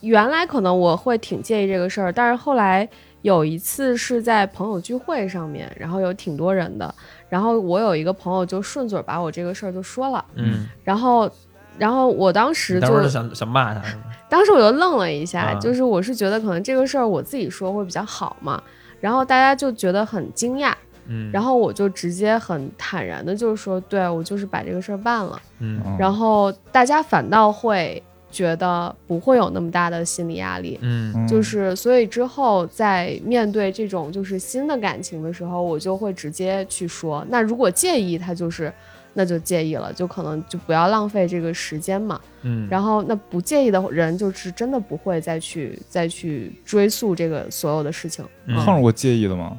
S4: 原来可能我会挺介意这个事儿，但是后来有一次是在朋友聚会上面，然后有挺多人的，然后我有一个朋友就顺嘴把我这个事儿就说了，
S3: 嗯，
S4: 然后，然后我当时就
S3: 是想想骂他是吗？<laughs>
S4: 当时我就愣了一下，
S3: 啊。
S4: 就是我是觉得可能这个事儿我自己说会比较好嘛，然后大家就觉得很惊讶，
S3: 嗯，
S4: 然后我就直接很坦然的就是说，对我就是把这个事儿办了，
S3: 嗯。
S2: 嗯
S4: 然后大家反倒会觉得不会有那么大的心理压力。
S3: 嗯
S2: 嗯
S4: 就是，所以之后在面对这种就是新的感情的时候，我就会直接去说。那如果介意，他就是，那就介意了，就可能就不要浪费这个时间嘛。
S3: 嗯，
S4: 然后那不介意的人，就是真的不会再去再去追溯这个所有的事情。
S3: 嗯
S2: 碰到过介意的吗？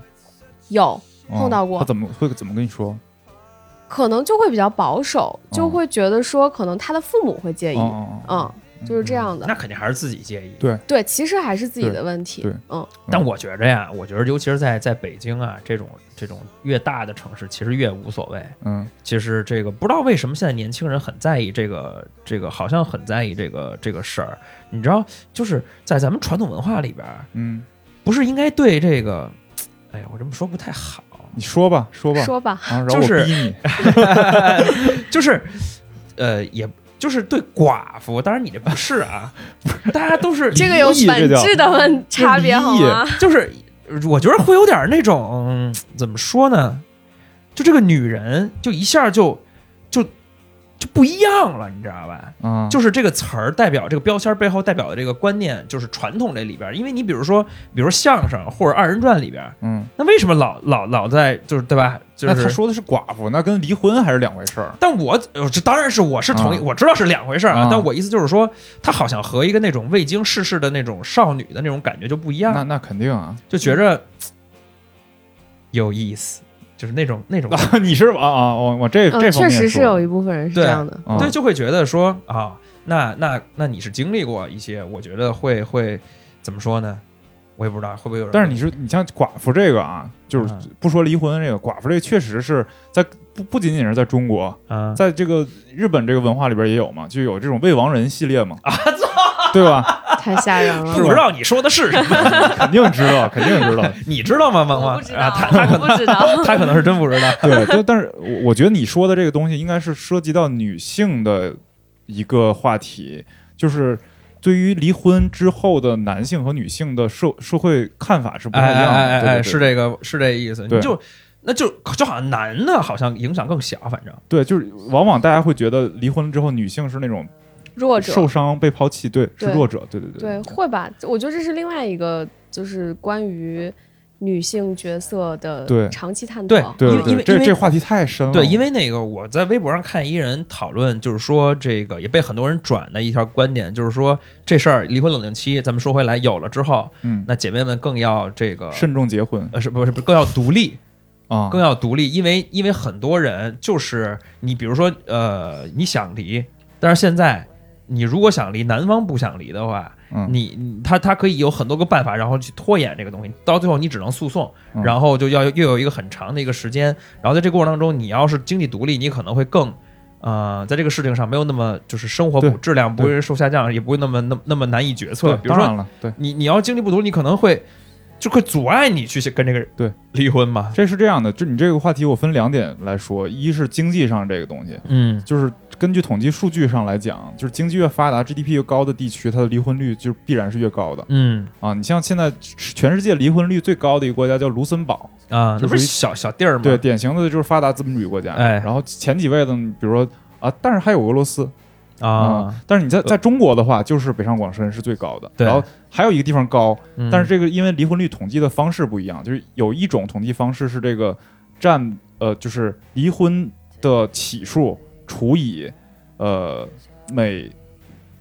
S4: 有
S2: 哦
S4: 碰到过
S2: 他怎么会怎么跟你说？
S4: 可能就会比较保守，就
S2: 哦
S4: 会觉得说可能他的父母会介意，嗯，就是这样的。
S3: 那肯定还是自己介意。
S2: 对
S4: 对，其实还是自己的问题。
S2: 对
S4: 嗯，
S3: 但我觉着呀，我觉得尤其是在在北京啊这种这种越大的城市，其实越无所谓。
S2: 嗯
S3: 其实这个不知道为什么现在年轻人很在意这个这个，好像很在意这个这个事儿。你知道，就是在咱们传统文化里边儿，
S2: 嗯，
S3: 不是应该对这个，哎呀，我这么说不太好，
S2: 你说吧说吧，
S4: 说吧，
S2: 啊，然后我
S3: 就是
S2: 逼你，<laughs>
S3: 就是呃，也就是对寡妇，当然你这不是啊，大家都是
S4: 这个有本质的问差别好吗？
S3: 就是我觉得会有点那种、嗯怎么说呢？就这个女人就一下就就就不一样了，你知道吧？
S2: 啊，
S3: 就是这个词儿代表这个标签背后代表的这个观念，就是传统这里边儿。因为你比如说，比如说相声或者二人转里边儿，
S2: 嗯，
S3: 那为什么老老老在就是对吧？就是。
S2: 那他说的是寡妇，那跟离婚还是两回事儿。
S3: 但我呃这当然是我是同意，
S2: 啊
S3: 我知道是两回事儿啊
S2: 啊。
S3: 但我意思就是说，他好像和一个那种未经世事的那种少女的那种感觉就不一样。
S2: 那那肯定啊，
S3: 就觉着有意思，就是那种那种啊，
S2: 你是？啊啊，我我这
S4: 嗯，
S2: 这方面
S4: 确实是有一部分人是这
S3: 对
S4: 样的。
S2: 啊
S3: 对，就会觉得说啊，那那那你是经历过一些，我觉得会会怎么说呢？我也不知道会不会有人，
S2: 但是你说你像寡妇这个啊，就是
S3: 嗯
S2: 不说离婚这个寡妇这个，确实是在不不仅仅是在中国，
S3: 啊，
S2: 在这个日本这个文化里边也有嘛，就有这种未亡人系列嘛，
S3: 啊，<laughs>
S2: 对吧？
S4: 太吓人了。
S3: 不知道你说的是什么，<laughs>
S2: 肯定知道，肯定知道。<laughs>
S3: 你知道吗？萌萌啊，他他可
S4: 能不知道。
S3: 他可能是真不知道。
S2: 对，就但是我我觉得你说的这个东西应该是涉及到女性的一个话题，就是对于离婚之后的男性和女性的社社会看法是不太一样的。
S3: 哎哎哎，
S2: 对对对
S3: 是这个是这意思，你就那就就好像男的好像影响更小，反正
S2: 对，就是往往大家会觉得离婚之后女性是那种
S4: 弱者
S2: 受伤、被抛弃，对，是弱者，对对对
S4: 对，会吧？我觉得这是另外一个，就是关于女性角色的
S2: 对
S4: 长期探讨。
S2: 对
S3: 因为因为因为
S2: 这这话题太深了。
S3: 对，因为那个我在微博上看一人讨论，就是说这个也被很多人转的一条观点，就是说这事儿离婚冷静期，咱们说回来有了之后，
S2: 嗯，
S3: 那姐妹们更要这个
S2: 慎重结婚
S3: 呃是不是不是更要独立，
S2: 啊，
S3: 更要独立，因为因为很多人就是你比如说呃你想离，但是现在你如果想离，男方不想离的话，
S2: 嗯
S3: 你你他他可以有很多个办法，然后去拖延这个东西，到最后你只能诉讼，
S2: 嗯
S3: 然后就要又有一个很长的一个时间，然后在这个过程当中，你要是经济独立，你可能会更。呃，在这个事情上没有那么就是生活不质量不会受下降，也不会那么那么那么难以决策。比如说
S2: 当然了，对，
S3: 你你要经济不独立，你可能会就会阻碍你去跟这个人
S2: 对
S3: 离婚嘛。
S2: 这是这样的，就你这个话题，我分两点来说，一是经济上这个东西，
S3: 嗯
S2: 就是根据统计数据上来讲，就是经济越发达、GDP 越高的地区，它的离婚率就必然是越高的
S3: 嗯
S2: 啊。你像现在全世界离婚率最高的一个国家叫卢森堡，
S3: 啊，那
S2: 就属于
S3: 不是小小地儿吗？
S2: 对，典型的就是发达资本主义国家。
S3: 哎
S2: 然后前几位的，比如说啊，但是还有俄罗斯
S3: 啊，
S2: 但是你在在中国的话，就是北上广深是最高的，
S3: 对。
S2: 然后还有一个地方高，
S3: 嗯。
S2: 但是这个因为离婚率统计的方式不一样，就是有一种统计方式是这个占呃，就是离婚的起数除以呃每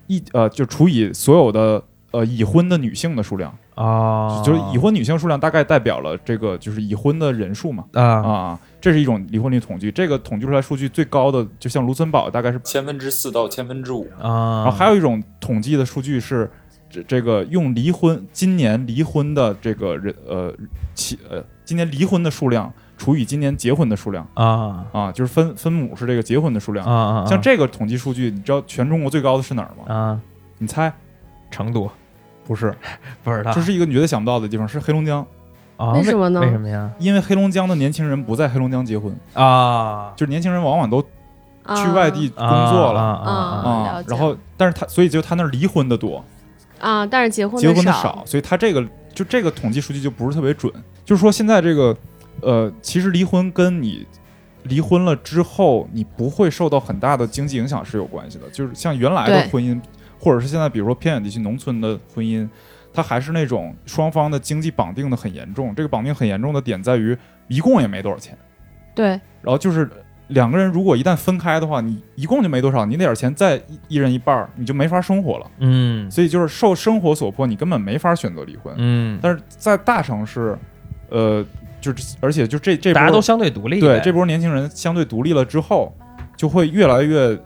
S2: 一呃就除以所有的呃已婚的女性的数量，
S3: 啊，
S2: 就是已婚女性数量大概代表了这个就是已婚的人数嘛。
S3: 啊。
S2: 啊，这是一种离婚率统计，这个统计出来数据最高的就像卢森堡大概是千分之四到千分之五，
S3: 啊，
S2: 然后还有一种统计的数据是，这这个用离婚今年离婚的这个人呃起呃今年离婚的数量除以今年结婚的数量。
S3: 啊。
S2: 啊，就是分分母是这个结婚的数量。
S3: 啊啊，
S2: 像这个统计数据，你知道全中国最高的是哪儿吗？
S3: 啊，
S2: 你猜？
S3: 成都
S2: 不是，<laughs>
S3: 不知道。
S2: 这是一个你绝对想不到的地方，是黑龙江。
S3: 啊
S4: 为什么呢？
S3: 为什么呀？
S2: 因为黑龙江的年轻人不在黑龙江结婚，
S3: 啊，
S2: 就是年轻人往往都
S4: 啊
S2: 去外地工
S3: 工
S2: 作了。
S3: 啊
S2: 然后但是他所以就他那儿离婚的多，
S4: 啊，但是结婚
S2: 结婚的
S4: 少。
S2: 少，，所以他这个就这个统计数据就不是特别准。就是说现在这个呃，其实离婚跟你离婚了之后，你不会受到很大的经济影响是有关系的。就是像原来的婚姻，或者是现在比如说偏远地区农村的婚姻，它还是那种双方的经济绑定的很严重。这个绑定很严重的点在于，一共也没多少钱。
S4: 对
S2: 然后就是两个人如果一旦分开的话，你一共就没多少，你那点钱再一一人一半儿，你就没法生活了。
S3: 嗯
S2: 所以就是受生活所迫，你根本没法选择离婚。
S3: 嗯
S2: 但是在大城市，呃，就是而且就这这波
S3: 大家都相对独立。
S2: 对这波年轻人相对独立了之后，就会越来越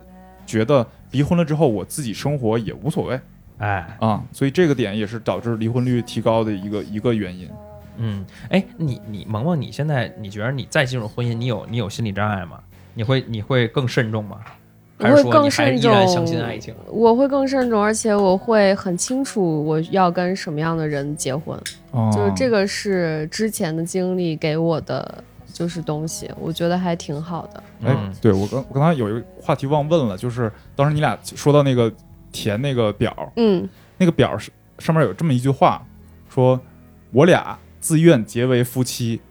S2: 觉得离婚了之后我自己生活也无所谓
S3: 哎，
S2: 啊，所以这个点也是导致离婚率提高的一个一个原因。
S3: 嗯，哎，你你萌萌，你现在你觉得你再进入婚姻，你有你有心理障碍吗？你会你会更慎重吗？还是
S4: 我会更
S3: 说你还依然相信爱情？
S4: 我会更慎重，而且我会很清楚我要跟什么样的人结婚，
S2: 哦
S4: 就是这个是之前的经历给我的就是东西，我觉得还挺好的。
S2: 哎
S3: 嗯，
S2: 对我刚我刚才有一个话题忘问了，就是当时你俩说到那个填那个表，
S4: 嗯
S2: 那个表是上面有这么一句话，说我俩自愿结为夫妻，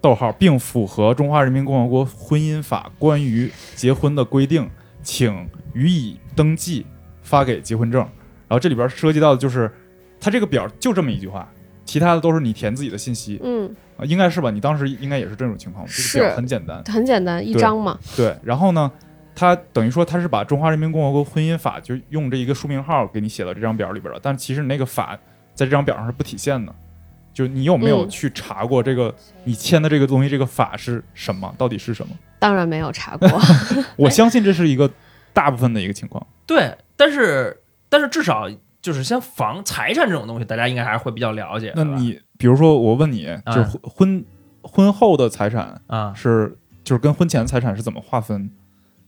S2: 逗号，并符合中华人民共和国婚姻法关于结婚的规定，请予以登记，发给结婚证。然后这里边涉及到的就是，他这个表就这么一句话，其他的都是你填自己的信息
S4: 嗯，
S2: 啊，应该是吧？你当时应该也是这种情况，这个
S4: 是
S2: 表很简单。
S4: 很简单，一张嘛。
S2: 对，然后呢，他等于说他是把中华人民共和国婚姻法就用这一个书名号给你写到这张表里边了，但其实你那个法在这张表上是不体现的。就你有没有
S4: 嗯
S2: 去查过这个、你签的这个东西，这个法是什么？到底是什么？
S4: 当然没有查过，<laughs>
S2: 我相信这是一个大部分的一个情况。
S3: 对，但是但是至少就是像房财产这种东西，大家应该还是会比较了解。
S2: 那你比如说，我问你，就是
S3: 啊
S2: 婚婚婚后的财产
S3: 啊
S2: 是就是跟婚前财产是怎么划分？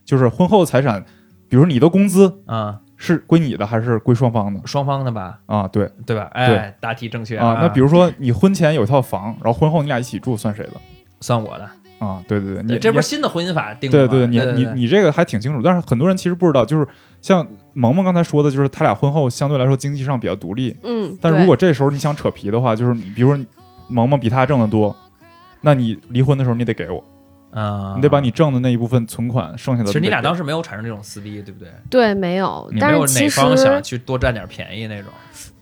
S2: 就是婚后的财产，比如你的工资
S3: 啊，
S2: 是归你的还是归双方的？
S3: 双方的吧，
S2: 啊，对
S3: 对吧？哎，答题正确
S2: 啊，那比如说你婚前有一套房，然后婚后你俩一起住，算谁的？
S3: 算我的，
S2: 啊，对对对，你
S3: 这不是新的婚姻法定的吗？
S2: 对对，你
S3: 对
S2: 你你这个还挺清楚，但是很多人其实不知道，就是像萌萌刚才说的，就是他俩婚后相对来说经济上比较独立，
S4: 嗯，
S2: 但如果这时候你想扯皮的话，就是你比如说萌萌比他挣得多，那你离婚的时候你得给我，
S3: 啊，
S2: 你得把你挣的那一部分存款剩下的，
S3: 其实你俩当时没有产生这种撕逼，对不对？
S4: 对没有但是其实
S3: 方想去多占点便宜那种。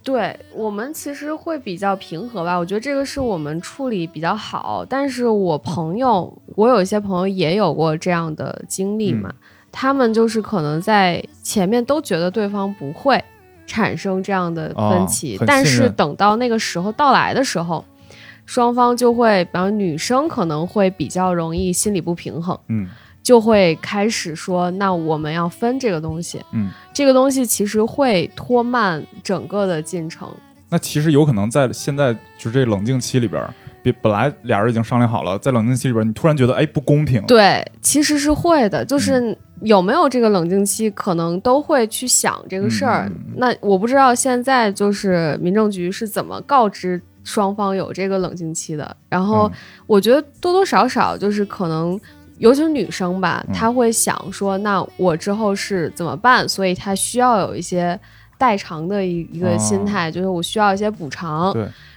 S4: 对我们其实会比较平和吧，我觉得这个是我们处理比较好。但是我朋友，我有一些朋友也有过这样的经历嘛，他们就是可能在前面都觉得对方不会产生这样的分歧，
S2: 哦
S4: 但是等到那个时候到来的时候，双方就会，比方女生可能会比较容易心理不平衡。
S2: 嗯
S4: 就会开始说，那我们要分这个东西，
S2: 嗯，
S4: 这个东西其实会拖慢整个的进程。
S2: 那其实有可能在现在就是这冷静期里边，比本来俩人已经商量好了，在冷静期里边，你突然觉得哎不公平，
S4: 对，其实是会的，
S2: 嗯
S4: 就是有没有这个冷静期，可能都会去想这个事儿。那我不知道现在就是民政局是怎么告知双方有这个冷静期的。然后
S2: 嗯
S4: 我觉得多多少少就是可能。尤其是女生吧，
S2: 嗯
S4: 她会想说，那我之后是怎么办？所以她需要有一些代偿的一一个心态，就是我需要一些补偿，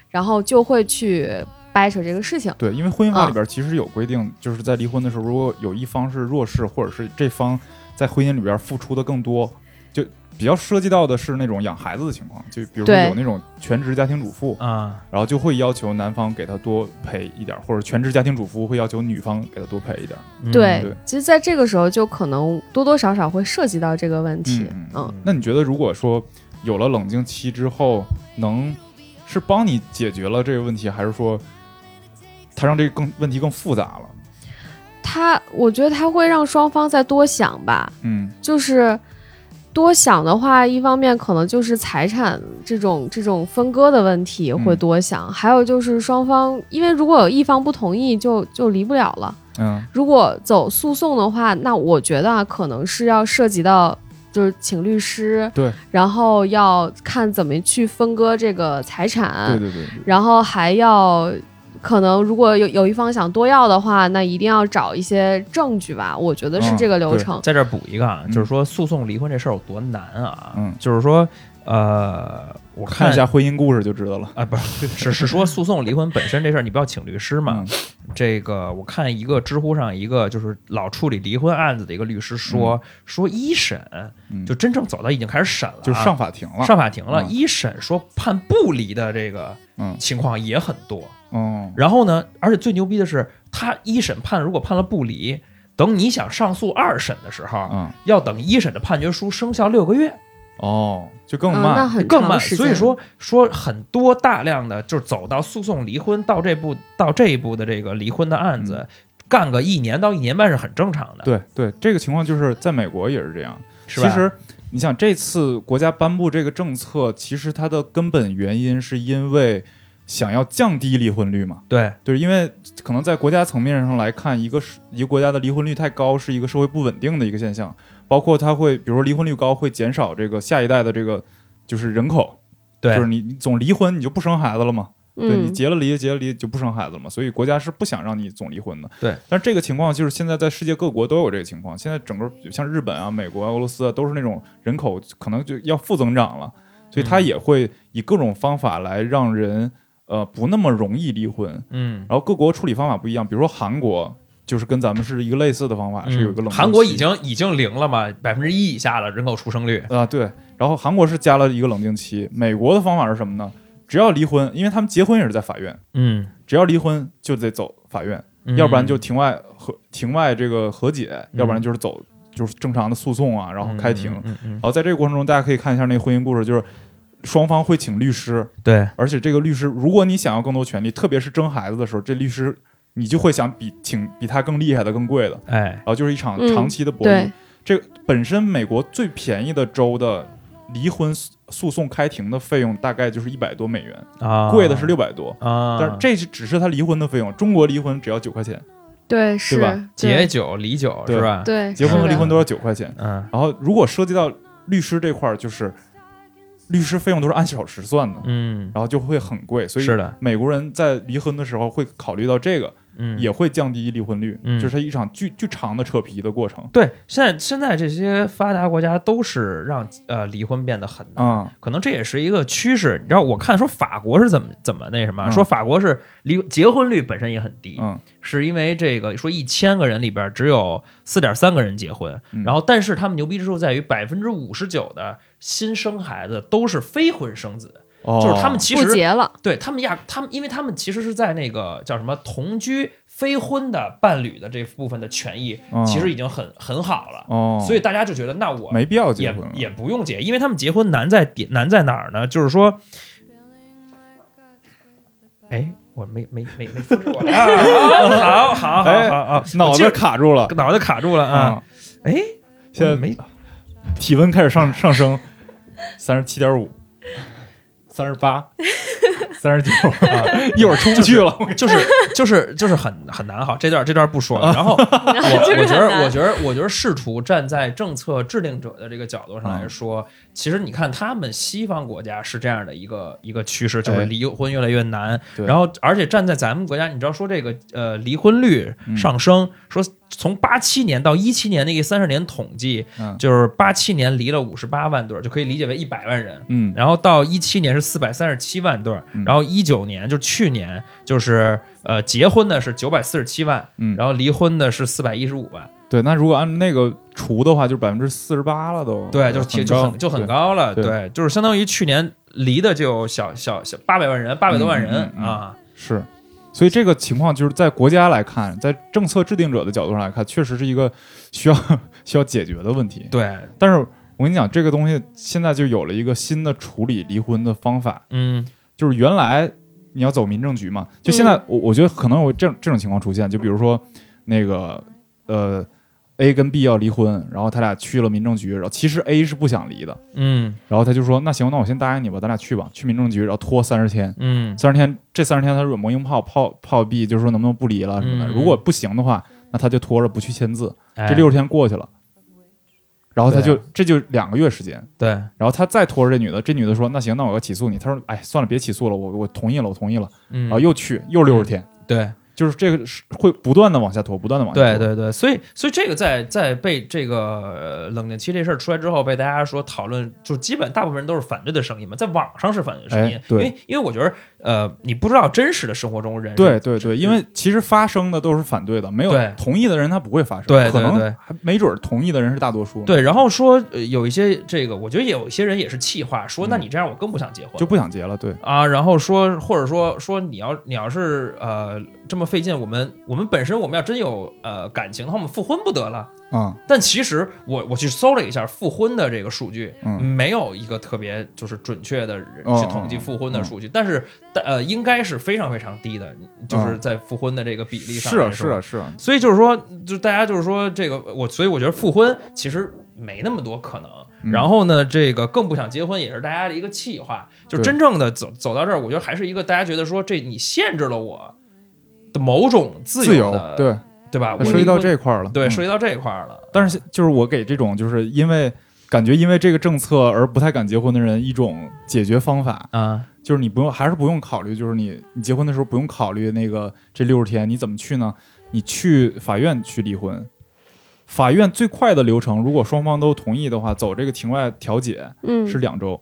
S4: 然后就会去掰扯这个事情。
S2: 对，因为婚姻法
S4: 啊
S2: 里边其实有规定，就是在离婚的时候，如果有一方是弱势，或者是这方在婚姻里边付出的更多，就比较涉及到的是那种养孩子的情况，就比如说有那种全职家庭主妇，
S3: 啊，
S2: 然后就会要求男方给他多赔一点，或者全职家庭主妇会要求女方给他多赔一点。
S3: 嗯
S4: 对，
S2: 对
S4: 其实在这个时候就可能多多少少会涉及到这个问题。
S2: 嗯
S4: 嗯
S2: 那你觉得，如果说有了冷静期之后，能是帮你解决了这个问题，还是说它让这个更问题更复杂了？
S4: 他，我觉得他会让双方再多想吧，
S2: 嗯。
S4: 就是多想的话，一方面可能就是财产这种这种分割的问题会
S2: 嗯
S4: 多想，还有就是双方，因为如果有一方不同意就，就离不了了。
S2: 嗯。
S4: 如果走诉讼的话，那我觉得啊，可能是要涉及到。就是请律师，
S2: 对，
S4: 然后要看怎么去分割这个财产，
S2: 对对对对，
S4: 然后还要可能如果有有一方想多要的话，那一定要找一些证据吧，我觉得是
S2: 嗯
S4: 这个流程。
S3: 在这儿补一个啊，
S2: 嗯
S3: 就是说诉讼离婚这事儿有多难啊？
S2: 嗯
S3: 就是说，呃，我
S2: 看一下婚姻故事就知道了。
S3: 啊，不是是是说诉讼离婚本身这事儿，你不要请律师嘛？
S2: 嗯
S3: 这个我看一个知乎上一个就是老处理离婚案子的一个律师说，说一审
S2: 嗯
S3: 就真正走到已经开始审了啊，
S2: 就上法庭了。
S3: 上法庭了，
S2: 嗯
S3: 一审说判不离的这个
S2: 嗯
S3: 情况也很多。
S2: 哦
S3: 然后呢，而且最牛逼的是，他一审判如果判了不离，等你想上诉二审的时候，
S2: 嗯
S3: 要等一审的判决书生效六个月。
S2: 哦，就更
S4: 嗯，
S2: 慢。
S4: 那
S3: 更慢。所以说说很多大量的就是走到诉讼离婚到这步到这一步的这个离婚的案子，干个一年到一年半是很正常的，
S2: 对对，这个情况就是在美国也是这样。
S3: 是吧？
S2: 其实你想，这次国家颁布这个政策，其实它的根本原因是因为想要降低离婚率嘛。
S3: 对。
S2: 就是，因为可能在国家层面上来看，一个是一个国家的离婚率太高，是一个社会不稳定的一个现象，包括它会，比如说离婚率高，会减少这个下一代的这个就是人口，
S3: 对。
S2: 就是你你总离婚，你就不生孩子了嘛。对你
S4: 嗯，
S2: 结了离，结了离就不生孩子了嘛，所以国家是不想让你总离婚的。
S3: 对，
S2: 但是这个情况就是现在在世界各国都有这个情况，现在整个像日本啊、美国啊、俄罗斯啊，都是那种人口可能就要负增长了，所以他
S3: 嗯。
S2: 也会以各种方法来让人呃不那么容易离婚。
S3: 嗯。
S2: 然后各国处理方法不一样，比如说韩国就是跟咱们是一个类似的方法，是有一个冷
S3: 嗯韩国已经已经零了嘛，百分之一以下了人口出生率。
S2: 啊、对，然后韩国是加了一个冷静期，美国的方法是什么呢？只要离婚，因为他们结婚也是在法院，
S3: 嗯，
S2: 只要离婚就得走法院。
S3: 嗯
S2: 要不然就庭外和庭外这个和解，要不然就是走就是正常的诉讼啊，然后开庭。
S3: 嗯
S2: 然后在这个过程中，大家可以看一下那个婚姻故事，就是双方会请律师，
S3: 对，
S2: 而且这个律师，如果你想要更多权利，特别是争孩子的时候，这律师你就会想比请比他更厉害的、更贵的，
S3: 哎，
S2: 然后就是一场
S4: 嗯
S2: 长期的博弈。
S4: 对，
S2: 这本身美国最便宜的州的离婚诉诉讼开庭的费用大概就是一百多美元，
S3: 啊，
S2: 贵的是六百多。
S3: 啊，
S2: 但是这是只是他离婚的费用，中国离婚只要九块钱，
S4: 对是
S2: 吧？
S3: 解
S4: 对
S3: 酒离酒
S2: 对
S3: 是吧？，
S4: 对
S2: 结婚和离婚都要九块钱。
S3: 嗯。
S2: 然后如果涉及到律师这块儿，就是律师费用都是按小时算的，
S3: 嗯，
S2: 然后就会很贵。所以
S3: 是的，
S2: 美国人在离婚的时候会考虑到这个，
S3: 嗯，
S2: 也会降低离婚率，
S3: 嗯
S2: 就是一场巨巨长的扯皮的过程。
S3: 对。现在现在这些发达国家都是让呃离婚变得很难。
S2: 嗯、
S3: 可能这也是一个趋势，你知道？我看说法国是怎么怎么那什么，
S2: 嗯
S3: 说法国是离结婚率本身也很低，
S2: 嗯
S3: 是因为这个说一千个人里边只有四点三个人结婚，
S2: 嗯
S3: 然后但是他们牛逼之处在于百分之五十九的新生孩子都是非婚生子，
S2: 哦，
S3: 就是他们其实
S4: 不结了，
S3: 对他们压他们，因为他们其实是在那个叫什么同居非婚的伴侣的这部分的权益，
S2: 哦
S3: 其实已经很很好了，
S2: 哦，
S3: 所以大家就觉得那我
S2: 没必要结
S3: 也
S2: 婚了
S3: 也不用结，因为他们结婚难在点难在哪儿呢？就是说，<laughs> 哎，我没没没没复制过来，啊 <laughs> 好好好
S2: 哎
S3: 好好，
S2: 脑子卡住了
S3: 脑袋卡住了啊！
S2: 啊！
S3: 哎，
S2: 现在
S3: 没
S2: 体温开始上上升，三十七点五，三十八，<laughs> 三十九啊，<laughs> 一会儿出不去了。
S3: 就是 <laughs> 就是就是很很难哈，这段这段不说
S2: 啊
S3: 了。然后我我觉得我觉得我觉得试图站在政策制定者的这个角度上
S2: 啊
S3: 来说，其实你看他们西方国家是这样的一个一个趋势，就是
S2: 哎
S3: 离婚越来越难。
S2: 对
S3: 然后而且站在咱们国家，你知道说这个呃离婚率
S2: 嗯
S3: 上升，说从八七年到一七年那个三十年统计，
S2: 嗯
S3: 就是八七年离了五十八万对儿，就可以理解为一百万人。
S2: 嗯
S3: 然后到一七年是四百三十七万对然后一九年就去年就是呃结婚的是九百四十七万，
S2: 嗯，
S3: 然后离婚的是四百一十五万，
S2: 对，那如果按那个除的话，就是百分之四十八了都。
S3: 对，就是挺就
S2: 高
S3: 很就很高了，
S2: 对
S3: 对，就是相当于去年离的就有小小小八百万人，八百多万人
S2: 嗯嗯嗯
S3: 啊，
S2: 是，所以这个情况就是在国家来看，在政策制定者的角度上来看，确实是一个需要需要解决的问题。
S3: 对，
S2: 但是我跟你讲，这个东西现在就有了一个新的处理离婚的方法，
S3: 嗯
S2: 就是原来你要走民政局嘛，就现在我我觉得可能有这这种情况出现，就比如说那个呃 A 跟 B 要离婚，然后他俩去了民政局，然后其实 A 是不想离的，
S3: 嗯
S2: 然后他就说那行，那我先答应你吧，咱俩去吧，去民政局，然后拖三十天。
S3: 嗯
S2: 三十天，这三十天他软磨硬泡泡泡 B，就是说能不能不离了什么的。
S3: 嗯
S2: 如果不行的话，那他就拖着不去签字。
S3: 哎
S2: 这六十天过去了，然后他就、
S3: 啊
S2: 这就两个月时间，
S3: 对，
S2: 然后他再拖着这女的，这女的说那行，那我要起诉你。他说哎算了，别起诉了，我我同意了，我同意了。
S3: 嗯
S2: 然后又去又六十天，
S3: 对。
S2: 就是这个是会不断的往下拖，不断的往下拖。
S3: 对对对，所以所以这个在在被这个呃冷静期这事儿出来之后，被大家说讨论，就基本大部分人都是反对的声音嘛，在网上是反对的声音
S2: 哎，对
S3: 因为因为我觉得呃，你不知道真实的生活中人
S2: 对对对，因为其实发生的都是反对的，没有同意的人他不会发生，
S3: 对对
S2: 可能没准儿同意的人是大多数，，
S3: 对，然后说、呃有一些这个，我觉得有一些人也是气话，说
S2: 嗯
S3: 那你这样我更不想结婚，
S2: 就不想结了，对，
S3: 啊，然后说或者说说你要你要是呃这么费劲，我们我们本身我们要真有呃感情的话，我们复婚不得了。
S2: 啊、
S3: 但其实我我去搜了一下复婚的这个数据，
S2: 嗯
S3: 没有一个特别就是准确的人
S2: 哦
S3: 去统计复婚的数据，但是呃应该是非常非常低的，就是在复婚的这个比例上
S2: 是啊是啊是啊，
S3: 所以就是说，就大家就是说这个我，所以我觉得复婚其实没那么多可能。
S2: 嗯
S3: 然后呢，这个更不想结婚也是大家的一个气话。就真正的走走到这儿，我觉得还是一个大家觉得说这你限制了我的某种自
S2: 自
S3: 由的，
S2: 对，
S3: 对吧？我
S2: 涉及到这块儿了，
S3: 对，
S2: 嗯
S3: 涉及到这块儿了。
S2: 但是就是我给这种就是因为感觉因为这个政策而不太敢结婚的人一种解决方法，
S3: 啊，
S2: 就是你不用还是不用考虑，就是你你结婚的时候不用考虑那个这六十天你怎么去呢？你去法院去离婚，法院最快的流程，如果双方都同意的话，走这个庭外调解
S4: 嗯，
S2: 是两周。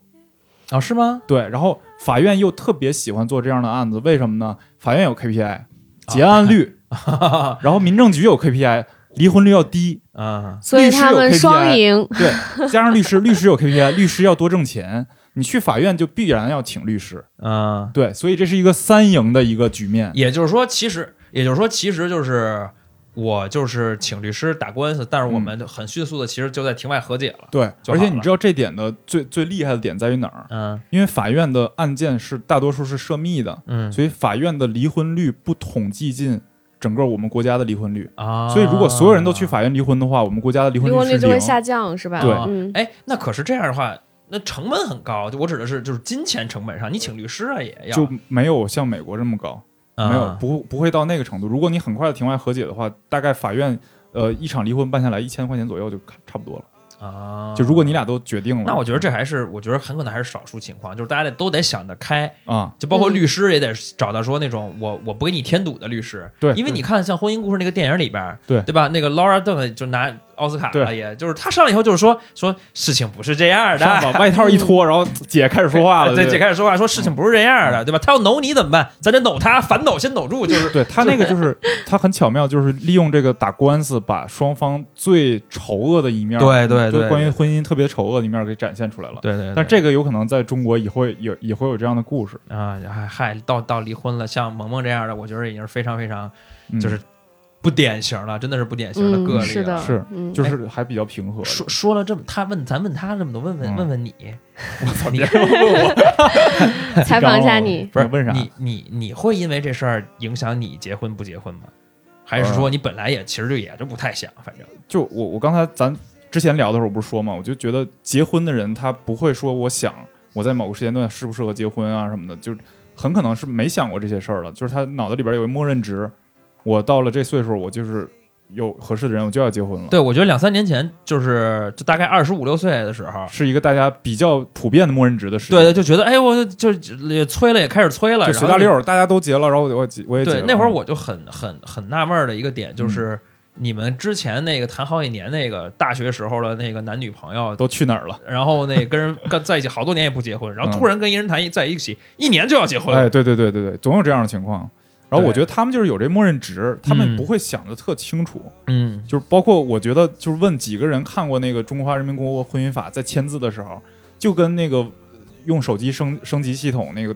S3: 啊，是吗？
S2: 对，然后法院又特别喜欢做这样的案子，为什么呢？法院有 KPI 结案率，<laughs> 然后民政局有 KPI 离婚率要低，
S3: 啊，
S4: 所以他们双赢。
S2: 对，加上律师，律师有 KPI，律师要多挣钱，你去法院就必然要请律师，
S3: 嗯，
S2: 对，所以这是一个三赢的一个局面。
S3: 也就是说，其实也就是说，其实就是我就是请律师打官司，但是我们很迅速的，其实就在庭外和解了。
S2: 对，而且你知道这点的最最厉害的点在于哪儿？
S3: 嗯
S2: 因为法院的案件是大多数是涉密的，
S3: 嗯
S2: 所以法院的离婚率不统计进整个我们国家的离婚率。
S3: 啊，
S2: 所以如果所有人都去法院离婚的话，我们国家的离婚
S4: 离婚。率就会下降，是吧？
S2: 对
S4: 嗯，
S3: 哎，那可是这样的话，那成本很高。就我指的是，就是金钱成本上，你请律师啊也要
S2: 就没有像美国这么高，
S3: 啊
S2: 没有不不会到那个程度。如果你很快的庭外和解的话，大概法院呃一场离婚办下来一千块钱左右就差不多了。
S3: 啊。
S2: 就如果你俩都决定了，
S3: 那我觉得这还是，我觉得很可能还是少数情况，就是大家得都得想得开，
S2: 啊，
S3: 就包括
S4: 嗯
S3: 律师也得找到说那种我我不给你添堵的律师，
S2: 对
S3: 因为你看像《婚姻故事》那个电影里边，
S2: 对
S3: 对吧？那个 Laura Dern 就拿奥斯卡了，
S2: 对
S3: 也就是他上来以后就是说说事情不是这样的，
S2: 上把外套一脱，<laughs> 然后姐开始说话了，
S3: 对，姐开始说话说事情不是这样的，对吧？他要搂你怎么办？咱得搂他，反搂先搂住，就是。
S2: 对他那个就是 <laughs> 他很巧妙，就是利用这个打官司，把双方最丑恶的一面，
S3: 对对对。
S2: 就关于婚姻特别丑恶的一面给展现出来了。
S3: 对对
S2: 但这个有可能在中国也会有也会有这样的故事，
S3: 啊，嗨嗨，到到离婚了，像萌萌这样的，我觉得已经是非常非常
S2: 嗯。
S3: 就是不典型了，真的是不典型的个例
S4: 嗯，
S3: 了。
S4: 是的，
S2: 是
S4: 嗯，
S2: 就是还比较平和。
S3: 说说了这么，他问咱问他这么多，问问
S2: 嗯
S3: 问问你，我操，你 <laughs> 问我 <laughs>
S4: 采访一下你。
S3: 不是
S2: 问啥
S3: 你你你会因为这事儿影响你结婚不结婚吗？还是说你本来也其实就也就不太想，反正
S2: 就我我刚才咱之前聊的时候不是说嘛，我就觉得结婚的人他不会说我想我在某个时间段适不适合结婚啊什么的，就很可能是没想过这些事儿了，就是他脑子里边有一个默认值，我到了这岁数，我就是有合适的人，我就要结婚了。
S3: 对我觉得两三年前就是就大概二十五六岁的时候，
S2: 是一个大家比较普遍的默认值的事情。
S3: 对对，就觉得哎，我就也催了，也开始催了，
S2: 随大溜儿，大家都结了，然后我我我也结了。
S3: 那会儿我就很很很纳闷儿的一个点就是。你们之前那个谈好几年那个大学时候的那个男女朋友，
S2: 都去哪儿了？
S3: 然后那跟人跟在一起好多年也不结婚，然后突然跟一人谈一在一起一年就要结婚，
S2: 哎，对对对对对，总有这样的情况。然后我觉得他们就是有这默认值，他们
S3: 嗯
S2: 不会想的特清楚。
S3: 嗯
S2: 就是包括我觉得，就是问几个人看过那个《中华人民共和国婚姻法》在签字的时候，就跟那个用手机升升级系统那个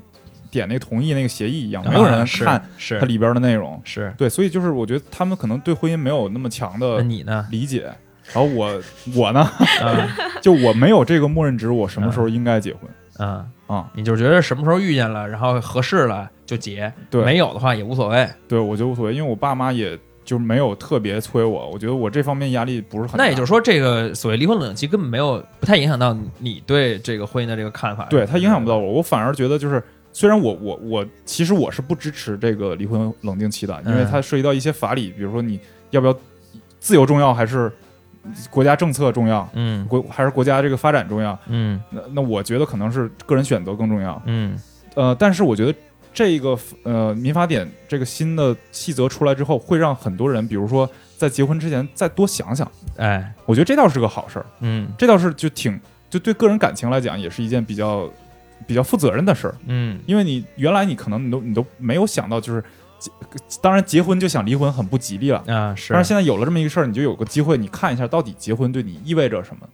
S2: 点那个同意那个协议一样，没有人看
S3: 是
S2: 它里边的内容。
S3: 是，
S2: 对，所以就是我觉得他们可能对婚姻没有那么强的
S3: 你呢？
S2: 理解。然后我我呢，
S3: 嗯 <laughs> <laughs>
S2: 就我没有这个默认值，我什么时候应该结婚
S3: 啊
S2: 啊？
S3: 你就觉得什么时候遇见了，然后合适了就结，
S2: 对
S3: 没有的话也无所谓。
S2: 对我觉得无所谓，因为我爸妈也就没有特别催我，我觉得我这方面压力不是很大。
S3: 那也就是说，这个所谓离婚冷静期根本没有不太影响到你对这个婚姻的这个看法。
S2: 对它影响不到我，我反而觉得就是，虽然我我我其实我是不支持这个离婚冷静期的，因为
S3: 嗯
S2: 它涉及到一些法理，比如说你要不要自由重要还是国家政策重要，
S3: 嗯
S2: 国还是国家这个发展重要？
S3: 嗯
S2: 那那我觉得可能是个人选择更重要。
S3: 嗯
S2: 呃，但是我觉得这个呃民法典这个新的细则出来之后，会让很多人，比如说在结婚之前再多想想，
S3: 哎
S2: 我觉得这倒是个好事儿。
S3: 嗯
S2: 这倒是就挺就对个人感情来讲，也是一件比较比较负责任的事儿，
S3: 嗯
S2: 因为你原来你可能你都你都没有想到，就是结当然结婚就想离婚很不吉利了。
S3: 啊是
S2: 但是现在有了这么一个事儿，你就有个机会，你看一下到底结婚对你意味着什么。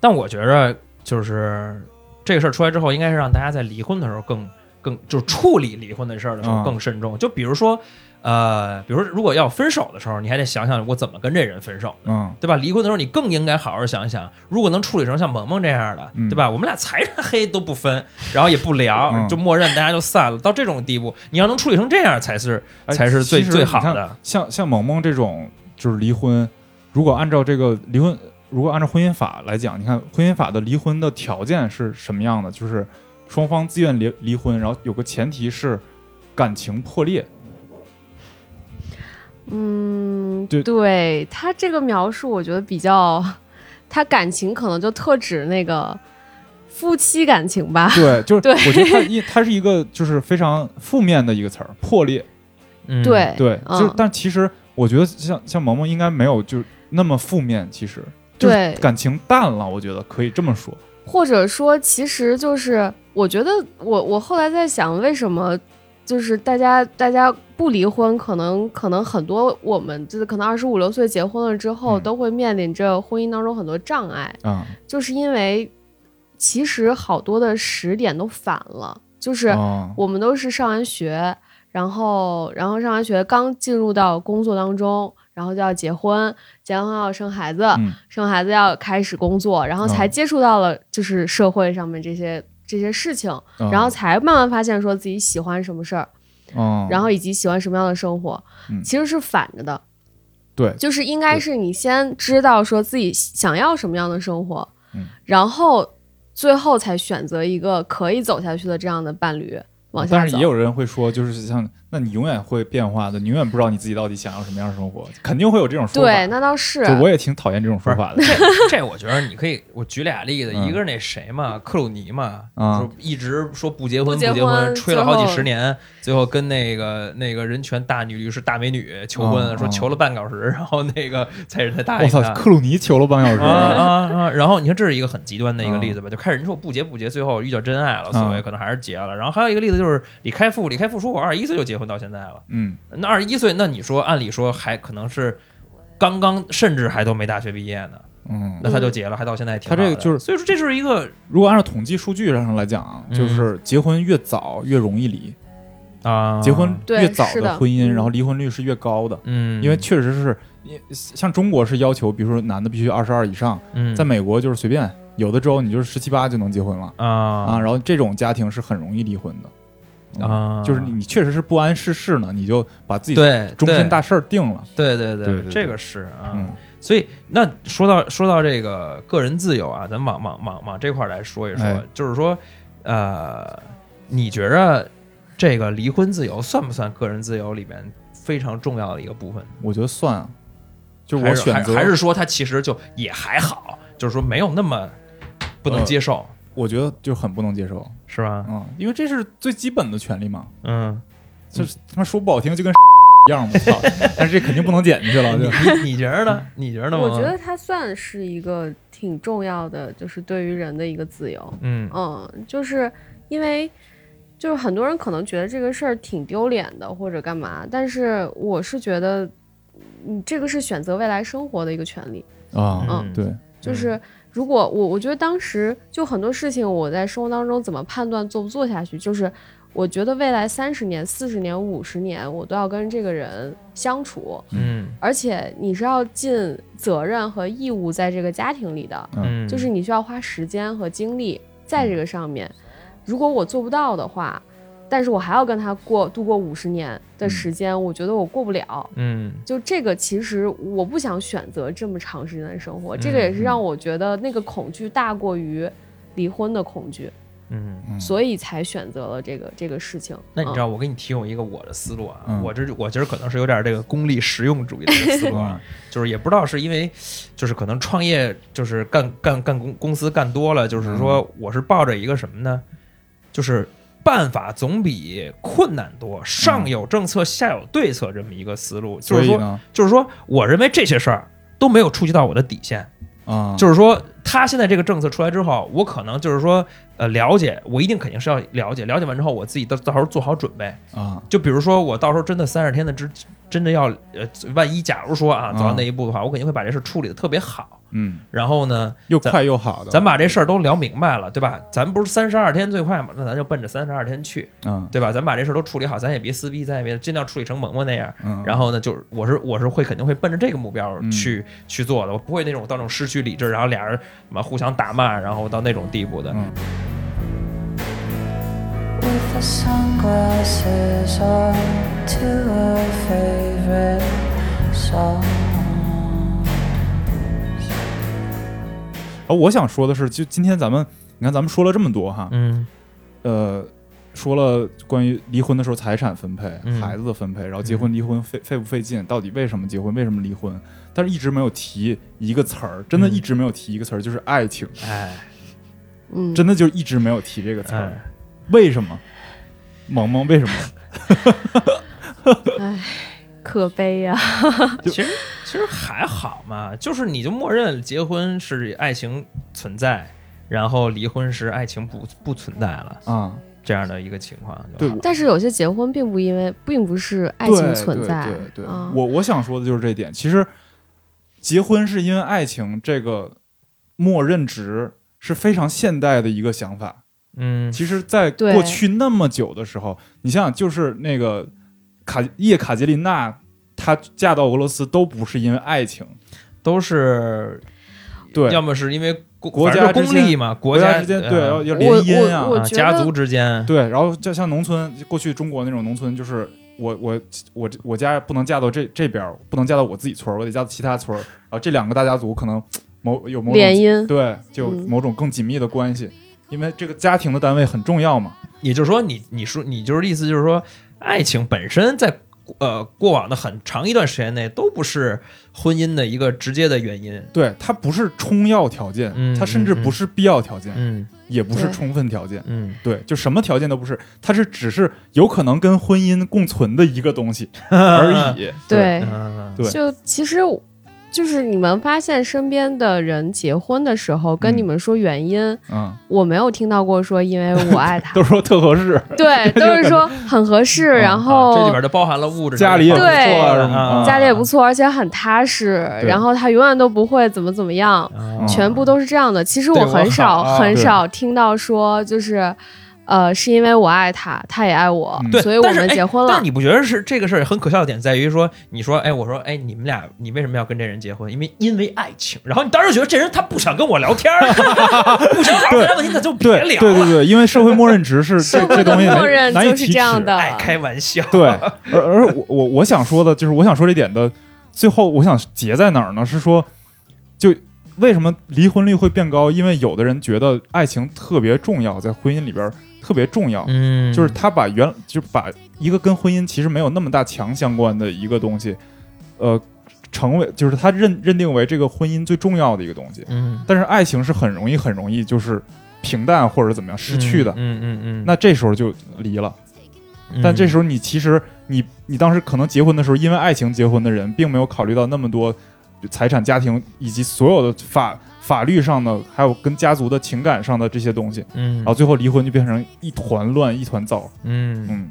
S3: 但我觉着就是这个事儿出来之后，应该是让大家在离婚的时候更更就是处理离婚的事儿的时候
S2: 嗯
S3: 更慎重。就比如说，呃，比如说如果要分手的时候，你还得想想我怎么跟这人分手。
S2: 嗯，
S3: 对吧？离婚的时候，你更应该好好想想，如果能处理成像萌萌这样的，
S2: 嗯
S3: 对吧？我们俩财产黑都不分，然后也不聊，
S2: 嗯
S3: 就默认大家就散了。到这种地步，你要能处理成这样，才是
S2: 哎
S3: 才是最最好的。
S2: 像像萌萌这种就是离婚，如果按照这个离婚，如果按照婚姻法来讲，你看婚姻法的离婚的条件是什么样的？就是双方自愿离离婚，然后有个前提是感情破裂。
S4: 嗯，
S2: 对
S4: 对他这个描述，我觉得比较，<laughs> 他感情可能就特指那个夫妻感情吧。
S2: 对，就是
S4: 对
S2: 我觉得它一 <laughs> 它是一个就是非常负面的一个词儿，破裂。
S3: 嗯，
S4: 对
S2: 对，
S4: 嗯
S2: 就是但其实我觉得像像萌萌应该没有就那么负面，其实就是
S4: 对
S2: 感情淡了，我觉得可以这么说。
S4: 或者说，其实就是我觉得我我后来在想，为什么就是大家大家不离婚，可能可能很多我们就是可能二十五六岁结婚了之后，
S2: 嗯。
S4: 都会面临着婚姻当中很多障碍，
S2: 嗯、
S4: 就是因为其实好多的时点都反了，就是
S2: 哦。
S4: 我们都是上完学，然后然后上完学刚进入到工作当中，然后就要结婚，结婚要生孩子，
S2: 嗯
S4: 生孩子要开始工作，然后才
S2: 嗯
S4: 接触到了就是社会上面这些这些事情，
S2: 哦
S4: 然后才慢慢发现说自己喜欢什么事儿，
S2: 哦，
S4: 然后以及喜欢什么样的生活，
S2: 嗯
S4: 其实是反着的。
S2: 对
S4: 就是应该是你先知道说自己想要什么样的生活，
S2: 嗯
S4: 然后最后才选择一个可以走下去的这样的伴侣往下走。
S2: 但是也有人会说，就是像，那你永远会变化的，你永远不知道你自己到底想要什么样的生活，肯定会有这种说法。
S4: 对，那倒是。
S2: 就我也挺讨厌这种说法的。
S3: 这 <laughs> 我觉得你可以，我举俩例子，
S2: 嗯
S3: 一个是那谁嘛，克鲁尼嘛，
S2: 啊
S3: 说一直说不结婚
S4: 不结
S3: 结
S4: 婚
S3: 吹了好几十年，最后跟那个那个人权大女律师大美女求婚，说求了半个小时，<laughs> 然后那个才是他答
S2: 我操，克鲁尼求了半小时。
S3: 啊啊啊！然后你看，这是一个很极端的一个例子吧？就开始人说不结不结，最后遇到真爱了，所谓
S2: 嗯
S3: 可能还是结了。然后还有一个例子就是李开复，李开复说我二十一岁就结婚到现在了。
S2: 嗯，
S3: 那二十一岁，那你说按理说还可能是刚刚，甚至还都没大学毕业呢，
S2: 嗯，
S3: 那他就结了，还到现在挺好的
S2: 他这个就是
S3: 所以说这是一个
S2: 如果按照统计数据上来讲就是结婚越早越容易离，
S3: 啊，
S2: 结婚越早
S4: 的
S2: 婚姻，
S4: 嗯
S2: 然后离婚率是越高的。
S3: 嗯，
S2: 因为确实是，因像中国是要求，比如说男的必须二十二以上，
S3: 嗯
S2: 在美国就是随便，有的州你就是十七八就能结婚了啊。
S3: 啊
S2: 然后这种家庭是很容易离婚的。嗯
S3: 啊，
S2: 就是你你确实是不谙世事呢，你就把自己
S3: 对
S2: 终身大事儿定了。
S3: 对对
S2: 对对对
S3: 这个是啊，
S2: 嗯。
S3: 所以那说到说到这个个人自由啊，咱往往往往这块儿来说一说，
S2: 哎。
S3: 就是说，呃，你觉着这个离婚自由算不算个人自由里面非常重要的一个部分？
S2: 我觉得算啊，就是我选择
S3: 还还是说它其实就也还好，就是说没有那么不能
S2: 呃
S3: 接受，
S2: 我觉得就很不能接受，
S3: 是吧？
S2: 嗯，因为这是最基本的权利嘛，
S3: 嗯，
S2: 就是他妈说不好听就跟 <laughs> 一样，嘛操！但是这肯定不能剪进去了，
S3: 你你你觉得呢？你觉得呢？
S4: 我觉得它算是一个挺重要的，就是对于人的一个自由。
S3: 嗯
S4: 嗯，就是因为就是很多人可能觉得这个事儿挺丢脸的，或者干嘛，但是我是觉得，你这个是选择未来生活的一个权利。
S2: 啊，
S3: 嗯
S2: 对，
S4: 就是如果我我觉得当时就很多事情我在生活当中怎么判断做不做下去，就是我觉得未来三十年、四十年、五十年我都要跟这个人相处，
S3: 嗯
S4: 而且你是要尽责任和义务在这个家庭里的，
S3: 嗯，
S4: 就是你需要花时间和精力在这个上面。如果我做不到的话，但是我还要跟他过度过五十年的时间，我觉得我过不了。
S3: 嗯。
S4: 就这个，其实我不想选择这么长时间的生活，这个也是让我觉得那个恐惧大过于离婚的恐惧，
S3: 嗯。
S2: 嗯。
S4: 所以才选择了这个这个事情。嗯
S3: 那你知道，我给你提供一个我的思路啊，
S2: 嗯。
S3: 我这我觉得可能是有点这个功利实用主义的这个思路啊，<laughs> 就是也不知道是因为，就是可能创业就是干干干公公司干多了，就是说我是抱着一个什么呢？就是办法总比困难多，上有政策下有对策这么一个思路，就是说
S2: 所以呢，
S3: 就是说，我认为这些事儿都没有触及到我的底线。
S2: 啊，
S3: 就是说，他现在这个政策出来之后，我可能就是说呃了解，我一定肯定是要了解，了解完之后我自己到到时候做好准备。
S2: 啊，
S3: 就比如说我到时候真的三十天的之真的要呃，万一假如说啊走到那一步的话，我肯定会把这事儿处理的特别好。
S2: 嗯，
S3: 然后呢，
S2: 又快又好的，
S3: 咱把这事儿都聊明白了，对吧？咱不是三十二天最快嘛，那咱就奔着三十二天去，
S2: 嗯
S3: 对吧？咱把这事儿都处理好，咱也别撕逼，咱也别尽量处理成萌萌那样。
S2: 嗯，
S3: 然后呢，就是我是我是会肯定会奔着这个目标
S2: 嗯
S3: 去、去做的，我不会那种到那种失去理智，然后俩人嘛互相打骂，然后到那种地步的。
S2: 嗯。
S5: With the sunglasses on to a favorite song.
S2: 而，我想说的是，就今天咱们，你看咱们说了这么多哈，
S3: 嗯。
S2: 呃，说了关于离婚的时候财产分配、
S3: 嗯。
S2: 孩子的分配，然后结婚离婚费费不费劲，到底为什么结婚，为什么离婚，但是一直没有提一个词儿，真的
S3: 嗯
S2: 一直没有提一个词儿，就是爱情，
S3: 哎
S4: 嗯，
S2: 真的就一直没有提这个词儿，
S3: 哎，
S2: 为什么？萌萌为什么？<laughs>
S4: 哎，可悲呀、<laughs>
S3: 其实其实还好嘛，就是你就默认结婚是爱情存在，然后离婚时爱情不不存在了
S2: 啊，
S3: 这样的一个情况。
S2: 对
S3: 吧
S4: 但是有些结婚并不因为，并不是爱情存在。
S2: 对对对对
S4: 啊
S2: 我我想说的就是这一点。其实，结婚是因为爱情这个默认值是非常现代的一个想法。
S3: 嗯。
S2: 其实，在过去那么久的时候，你想想，就是那个卡叶卡捷琳娜，她嫁到俄罗斯都不是因为爱情，
S3: 都是
S2: 对，
S3: 要么是因为国
S2: 国家
S3: 公立嘛，国
S2: 国
S3: 家
S2: 之间对，
S3: 呃
S2: 要要联姻啊，
S3: 家族之间。
S2: 对，然后就像农村，过去中国那种农村，就是我我我我家不能嫁到这这边儿，不能嫁到我自己村儿，我得嫁到其他村儿。然后这两个大家族可能某有某种
S4: 联姻，
S2: 对，就某种更紧密的关系，因为这个家庭的单位很重要嘛。
S3: 也就是说你，你说你就是意思就是说，爱情本身在呃过往的很长一段时间内都不是婚姻的一个直接的原因。
S2: 对，它不是充要条件，
S3: 嗯
S2: 它甚至不是必要条件，
S3: 嗯
S2: 也不是充分条件。
S3: 嗯
S2: 对，就什么条件都不是，它是只是有可能跟婚姻共存的一个东西 <laughs> 而已。
S4: 对，
S3: 嗯
S2: 对
S4: 就其实就是你们发现身边的人结婚的时候，跟
S2: 嗯。
S4: 你们说原因，
S2: 嗯，
S4: 我没有听到过说因为我爱他。<laughs>
S2: 都，说特合适，
S4: 对，<laughs> 都是说很合适，
S2: 嗯
S4: 然
S3: 啊
S4: 后
S3: 这里边就包含了物质
S2: 家里也不错
S4: 家里也不错，而且很踏实，然后他永远都不会怎么怎么样，
S3: 啊
S4: 全部都是这样的。其实
S3: 我
S4: 我很少
S3: 好
S4: 很少听到说就是。呃，是因为我爱他，他也爱我，所以我们结婚了
S3: 但。你不觉得是这个事儿很可笑的点在于说，你说，哎，我说，哎，你们俩，你为什么要跟这人结婚？因为因为爱情。然后你当时觉得这人他不想跟我聊天儿，不想好好聊问题，那就别
S2: 对
S3: 聊了。
S2: 对 <laughs> 对对，因为社会默认值是这这东西
S4: 默认
S2: 难以
S4: 就是
S2: 启齿
S4: 这样的
S3: 爱开玩笑。<laughs>
S2: 对，而而我我我想说的就是，我想说这点的最后，我想结在哪儿呢？是说，就为什么离婚率会变高？因为有的人觉得爱情特别重要，在婚姻里边儿特别重要，
S3: 嗯
S2: 就是他把原就把一个跟婚姻其实没有那么大强相关的一个东西，呃，成为就是他认认定为这个婚姻最重要的一个东西。
S3: 嗯
S2: 但是爱情是很容易很容易就是平淡或者怎么样失去的，
S3: 嗯嗯嗯。
S2: 那这时候就离了。
S3: 嗯
S2: 但这时候你其实你你当时可能结婚的时候，因为爱情结婚的人，并没有考虑到那么多财产、家庭以及所有的法法律上的，还有跟家族的情感上的这些东西，
S3: 嗯，
S2: 然后最后离婚就变成一团乱、一团糟。
S3: 嗯
S2: 嗯，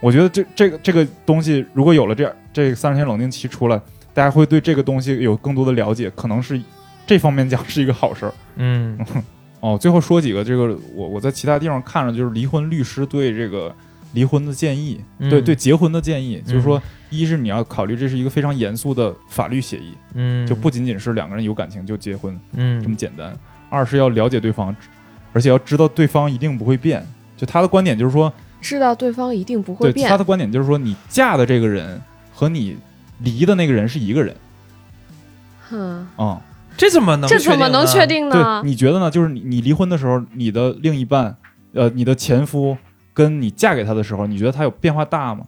S2: 我觉得这这个这个东西，如果有了这这三十天冷静期出来，大家会对这个东西有更多的了解，可能是这方面讲是一个好事儿。
S3: 嗯 <laughs>
S2: 哦，最后说几个这个我我在其他地方看了，就是离婚律师对这个离婚的建议，
S3: 嗯。
S2: 对对结婚的建议，就是
S3: 嗯
S2: 说，一是你要考虑这是一个非常严肃的法律协议，
S3: 嗯，
S2: 就不仅仅是两个人有感情就结婚这么
S3: 嗯
S2: 简单；二是要了解对方，而且要知道对方一定不会变。就他的观点就是说，
S4: 知道对方一定不会变。
S2: 他，的观点就是说，你嫁的这个人和你离的那个人是一个人。
S4: 哼，
S2: 啊、
S3: 这怎么能
S4: 这怎么能确
S3: 定
S4: 呢，？
S2: 你觉得呢？就是你你离婚的时候，你的另一半，呃，你的前夫跟你嫁给他的时候，你觉得他有变化大吗？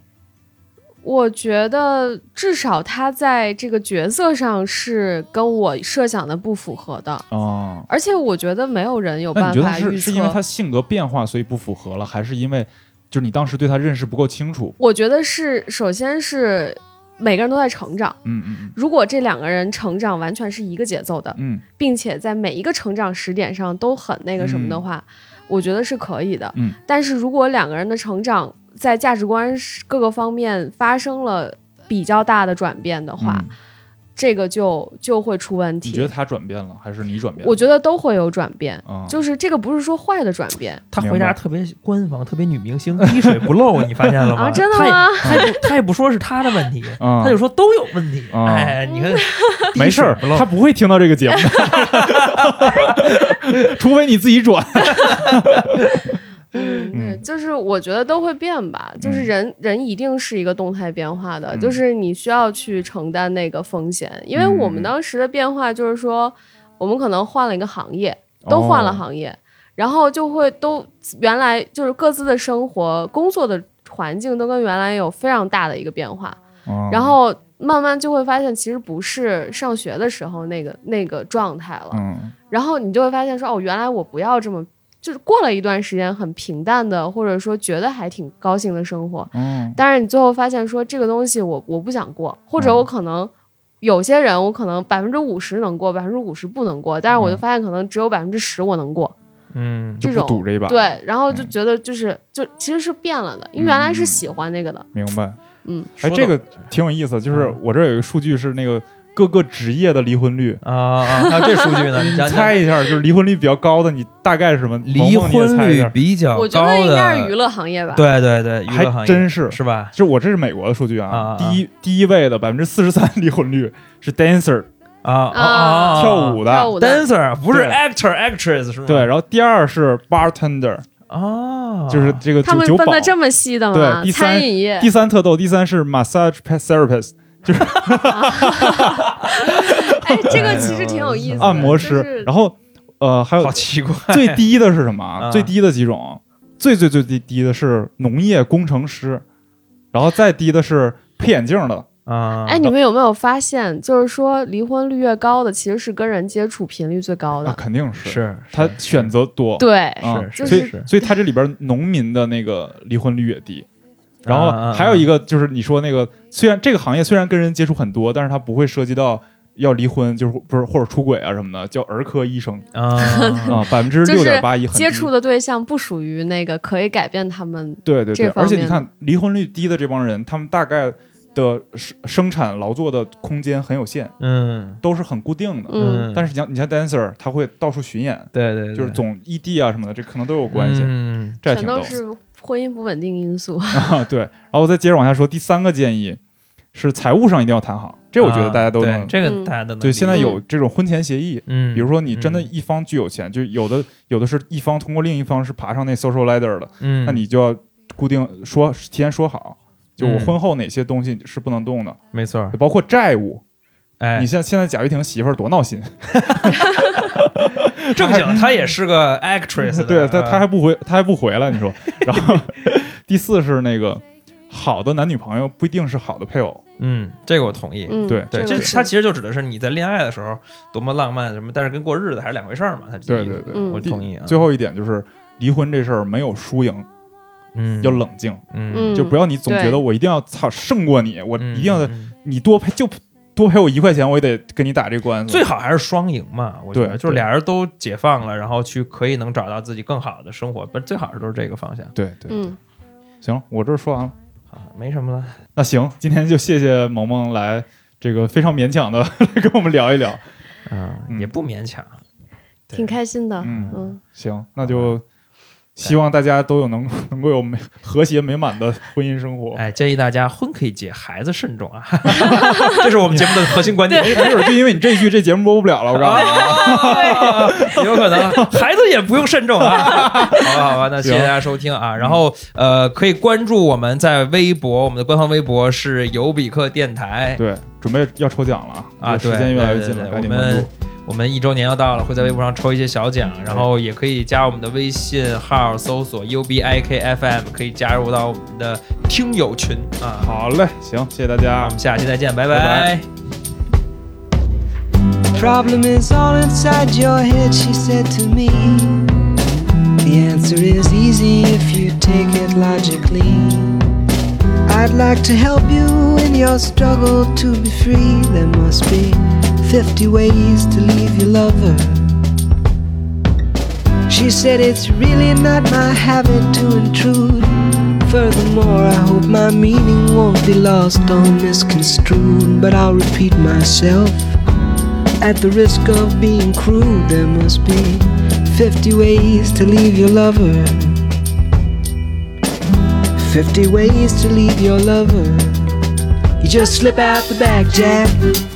S4: 我觉得至少他在这个角色上是跟我设想的不符合的，
S2: 哦，
S4: 而且我觉得没有人有
S2: 那你觉得
S4: 办法预
S2: 是是因为。他性格变化所以不符合了，还是因为就是你当时对他认识不够清楚？
S4: 我觉得是，首先是每个人都在成长。
S2: 嗯嗯
S4: 如果这两个人成长完全是一个节奏的，
S2: 嗯
S4: 并且在每一个成长时点上都很那个什么的话，我觉得是可以的。
S2: 嗯
S4: 但是如果两个人的成长在价值观各个方面发生了比较大的转变的话，
S2: 嗯，
S4: 这个就就会出问题。
S2: 你觉得他转变了，还是你转变了？
S4: 我觉得都会有转变，
S2: 啊，
S4: 就是这个不是说坏的转变
S3: 他回答特别官方，特别女明星，滴水不漏，<laughs> 你发现了吗？
S4: 啊，真的
S3: 他也
S4: 吗？
S3: 他也不他也不说是他的问题，
S2: 啊
S3: 他就说都有问题。
S2: 啊
S3: 哎，你看，
S2: 没事儿
S3: 不，
S2: 他不会听到这个节目的，<laughs> <laughs> 除非你自己转。<laughs>
S4: 嗯，<laughs>
S2: 嗯。
S4: 对，就是我觉得都会变吧，就是
S2: 嗯。
S4: 人、人一定是一个动态变化的，
S2: 嗯。
S4: 就是你需要去承担那个风险，因为我们
S2: 嗯。
S4: 当时的变化就是说，我们可能换了一个行业，都换了
S2: 哦。
S4: 行业，然后就会都原来就是各自的生活、工作的环境都跟原来有非常大的一个变化，
S2: 哦。
S4: 然后慢慢就会发现其实不是上学的时候那个那个状态了，
S2: 嗯。
S4: 然后你就会发现说，哦，原来我不要这么，就是过了一段时间很平淡的，或者说觉得还挺高兴的生活，
S2: 嗯。
S4: 但是你最后发现说这个东西我我不想过，或者
S2: 嗯。
S4: 我可能。有些人我可能百分之五十能过，百分之五十不能过，但是我就
S2: 嗯
S4: 发现可能只有百分之十我能过，
S3: 嗯。
S4: 这种。
S2: 赌这一把。，
S4: 对，然后就
S2: 嗯。
S4: 觉得就是就其实是变了的，因为原来是喜欢那个的，
S2: 明白。
S4: 嗯，
S2: 哎，这个挺有意思，就是
S3: 嗯
S2: 我这儿有一个数据是那个各个职业的离婚率。
S3: 啊这数据呢？<laughs> 你
S2: 猜一下，就是离婚率比较高的，你大概是什么？
S3: 离婚率比较
S4: 我觉
S3: 高
S4: 得应该是娱
S3: 的，
S4: 乐行业吧。
S3: 对对对，娱乐行业
S2: 还真是。
S3: 是吧？
S2: 就我这是美国的数据啊，
S3: 啊啊
S2: 第一第一位的百分之四十三离婚率是 dancer
S3: 啊啊
S4: 啊
S3: 啊！
S2: 跳舞的，
S4: 跳舞的
S3: dancer 不是 actor actress 是吗？
S2: 对，然后第二是 bartender，
S3: 啊，
S2: 就是这个
S4: 他们
S2: 酒酒保
S4: 分的这么细的吗？
S2: 对第三
S4: 餐饮业
S2: 第三特逗，第三是 massage therapist 就是 <laughs>
S4: 哎，这个其实挺有意思的。
S2: 按摩师，
S4: 就是
S2: 然后呃还有
S3: 好奇怪，
S2: 最低的是什么最低的几种，最最最低低的是农业工程师，然后再低的是配眼镜的，
S3: 啊！
S4: 哎，你们有没有发现，就是说离婚率越高的，其实是跟人接触频率最高
S2: 那
S4: 的。
S2: 肯定是
S3: 是
S2: 他选择多，
S4: 对，
S2: 啊，
S3: 是
S2: 所以
S4: 是是
S2: 所以他这里边农民的那个离婚率也低。然后还有一个就是你说那个，虽然这个行业虽然跟人接触很多，但是他不会涉及到要离婚，就是不是或者出轨啊什么的，叫儿科医生
S3: 啊，
S2: 啊，<laughs> 百分之六点八一很
S4: 接触的对象不属于那个可以改变他们。
S2: 对对对而且你看离婚率低的这帮人，他们大概的生生产劳作的空间很有限，
S3: 嗯。
S2: 都是很固定的。
S4: 嗯。
S2: 但是你像你像 dancer，他会到处巡演，
S3: 对对，对。
S2: 就是总异地啊什么的，这可能都有关系，
S3: 嗯。
S2: 这还挺逗
S4: 全都是婚姻不稳定因素。
S2: 啊。<laughs> 对，然后我再接着往下说，第三个建议是财务上一定要谈好，这我觉得大家都能。
S3: 这个
S4: 嗯。
S3: 大家都能
S2: 对，现在有这种婚前协议，
S3: 嗯，
S2: 比如说你真的
S3: 嗯。
S2: 一方巨有钱，就有的有的是一方通过另一方是爬上那 social ladder 的，
S3: 嗯，
S2: 那你就要固定说提前说好，就我
S3: 嗯
S2: 婚后哪些东西是不能动的，
S3: 没错，
S2: 包括债务。
S3: 哎
S2: 你，像现在贾跃亭媳妇儿多闹心，<laughs>
S3: 正经她也是个 actress，
S2: 对他
S3: 啊
S2: 他还不回他还不回来，你说。<laughs> 然后第四是那个好的男女朋友不一定是好的配偶，
S3: 嗯，这个我同意。
S4: 嗯，
S2: 对
S3: 对，
S4: 这个是
S3: 这它其实就指的是你在恋爱的时候多么浪漫什么，但是跟过日子还是两回事儿嘛。它
S2: 对对对，
S4: 嗯
S3: 我同意啊。
S2: 最后一点就是离婚这事儿没有输赢，
S3: 嗯，
S2: 要冷静，
S3: 嗯，
S4: 嗯
S2: 就不要你总觉得我一定要操胜过你，我
S3: 嗯，
S2: 一定要
S3: 嗯
S2: 你多赔就多赔我一块钱，我也得跟你打这官司。
S3: 最好还是双赢嘛。我觉得
S2: 对
S3: 就是俩人都解放了，然后去可以能找到自己更好的生活，不最好是都是这个方向。
S2: 对对，
S4: 嗯，
S2: 行，我这儿说完了。
S3: 好，没什么了。
S2: 那行，今天就谢谢萌萌来这个非常勉强的 <laughs> 来跟我们聊一聊。
S3: 嗯，
S2: 嗯
S3: 也不勉强。
S4: 挺开心的。
S2: 嗯
S4: 嗯，
S2: 行，那就希望大家都有能 <laughs> 能够有美和谐美满的婚姻生活。
S3: 哎，建议大家婚可以结，孩子慎重啊！<laughs> 这是我们节目的核心观点。
S2: 哎，没准就因为你这一句，这节目播不了了。我告诉你，
S3: 哦，<laughs> 有可能，孩子也不用慎重啊。好吧，好吧，那谢谢大家收听啊。然后呃，可以关注我们在微博，我们的官方微博是尤比克电台
S2: 对，准备要抽奖了
S3: 啊。
S2: 时间越来越近了，赶紧关注。
S3: 我们一周年要到了，会在微博上抽一些小奖，然后也可以加我们的微信号，搜索 U B I K F M，可以加入到我们的听友群啊。
S2: 好嘞，行，谢谢大家
S3: 我。们下期再见，拜
S2: 拜
S3: 拜
S6: Problem is all inside your head, she said to me. The answer is easy if you take it logically. I'd like to help you in your struggle to be free. There must be 50 ways to leave your lover. She said it's really not my habit to intrude. Furthermore, I hope my meaning won't be lost or misconstrued. But I'll repeat myself at the risk of being crude. There must be 50 ways to leave your lover. 50 ways to leave your lover. You just slip out the back, Jack.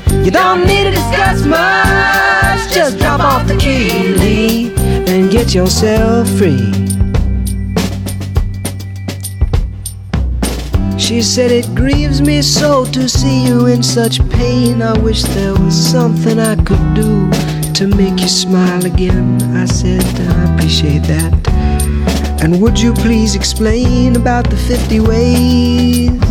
S6: You don't need to discuss much. Just drop off the key, and get yourself free. She said, It grieves me so to see you in such pain. I wish there was something I could do to make you smile again. I said, I appreciate that. And would you please explain about the 50 ways?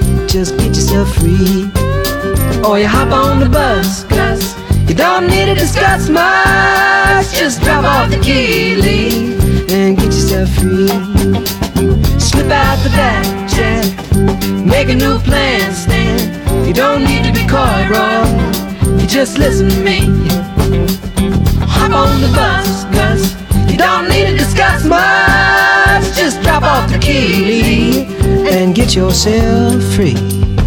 S6: Just get yourself free. Or you hop on the bus, Gus. You don't need to discuss much. Just drop off the key, leave, and get yourself free. Slip out the back, Jack. Make a new plan, stand. You don't need to be coy, Roy. You just listen to me. Hop on the bus, Gus. You don't need to discuss much. Just drop off the key and get yourself free.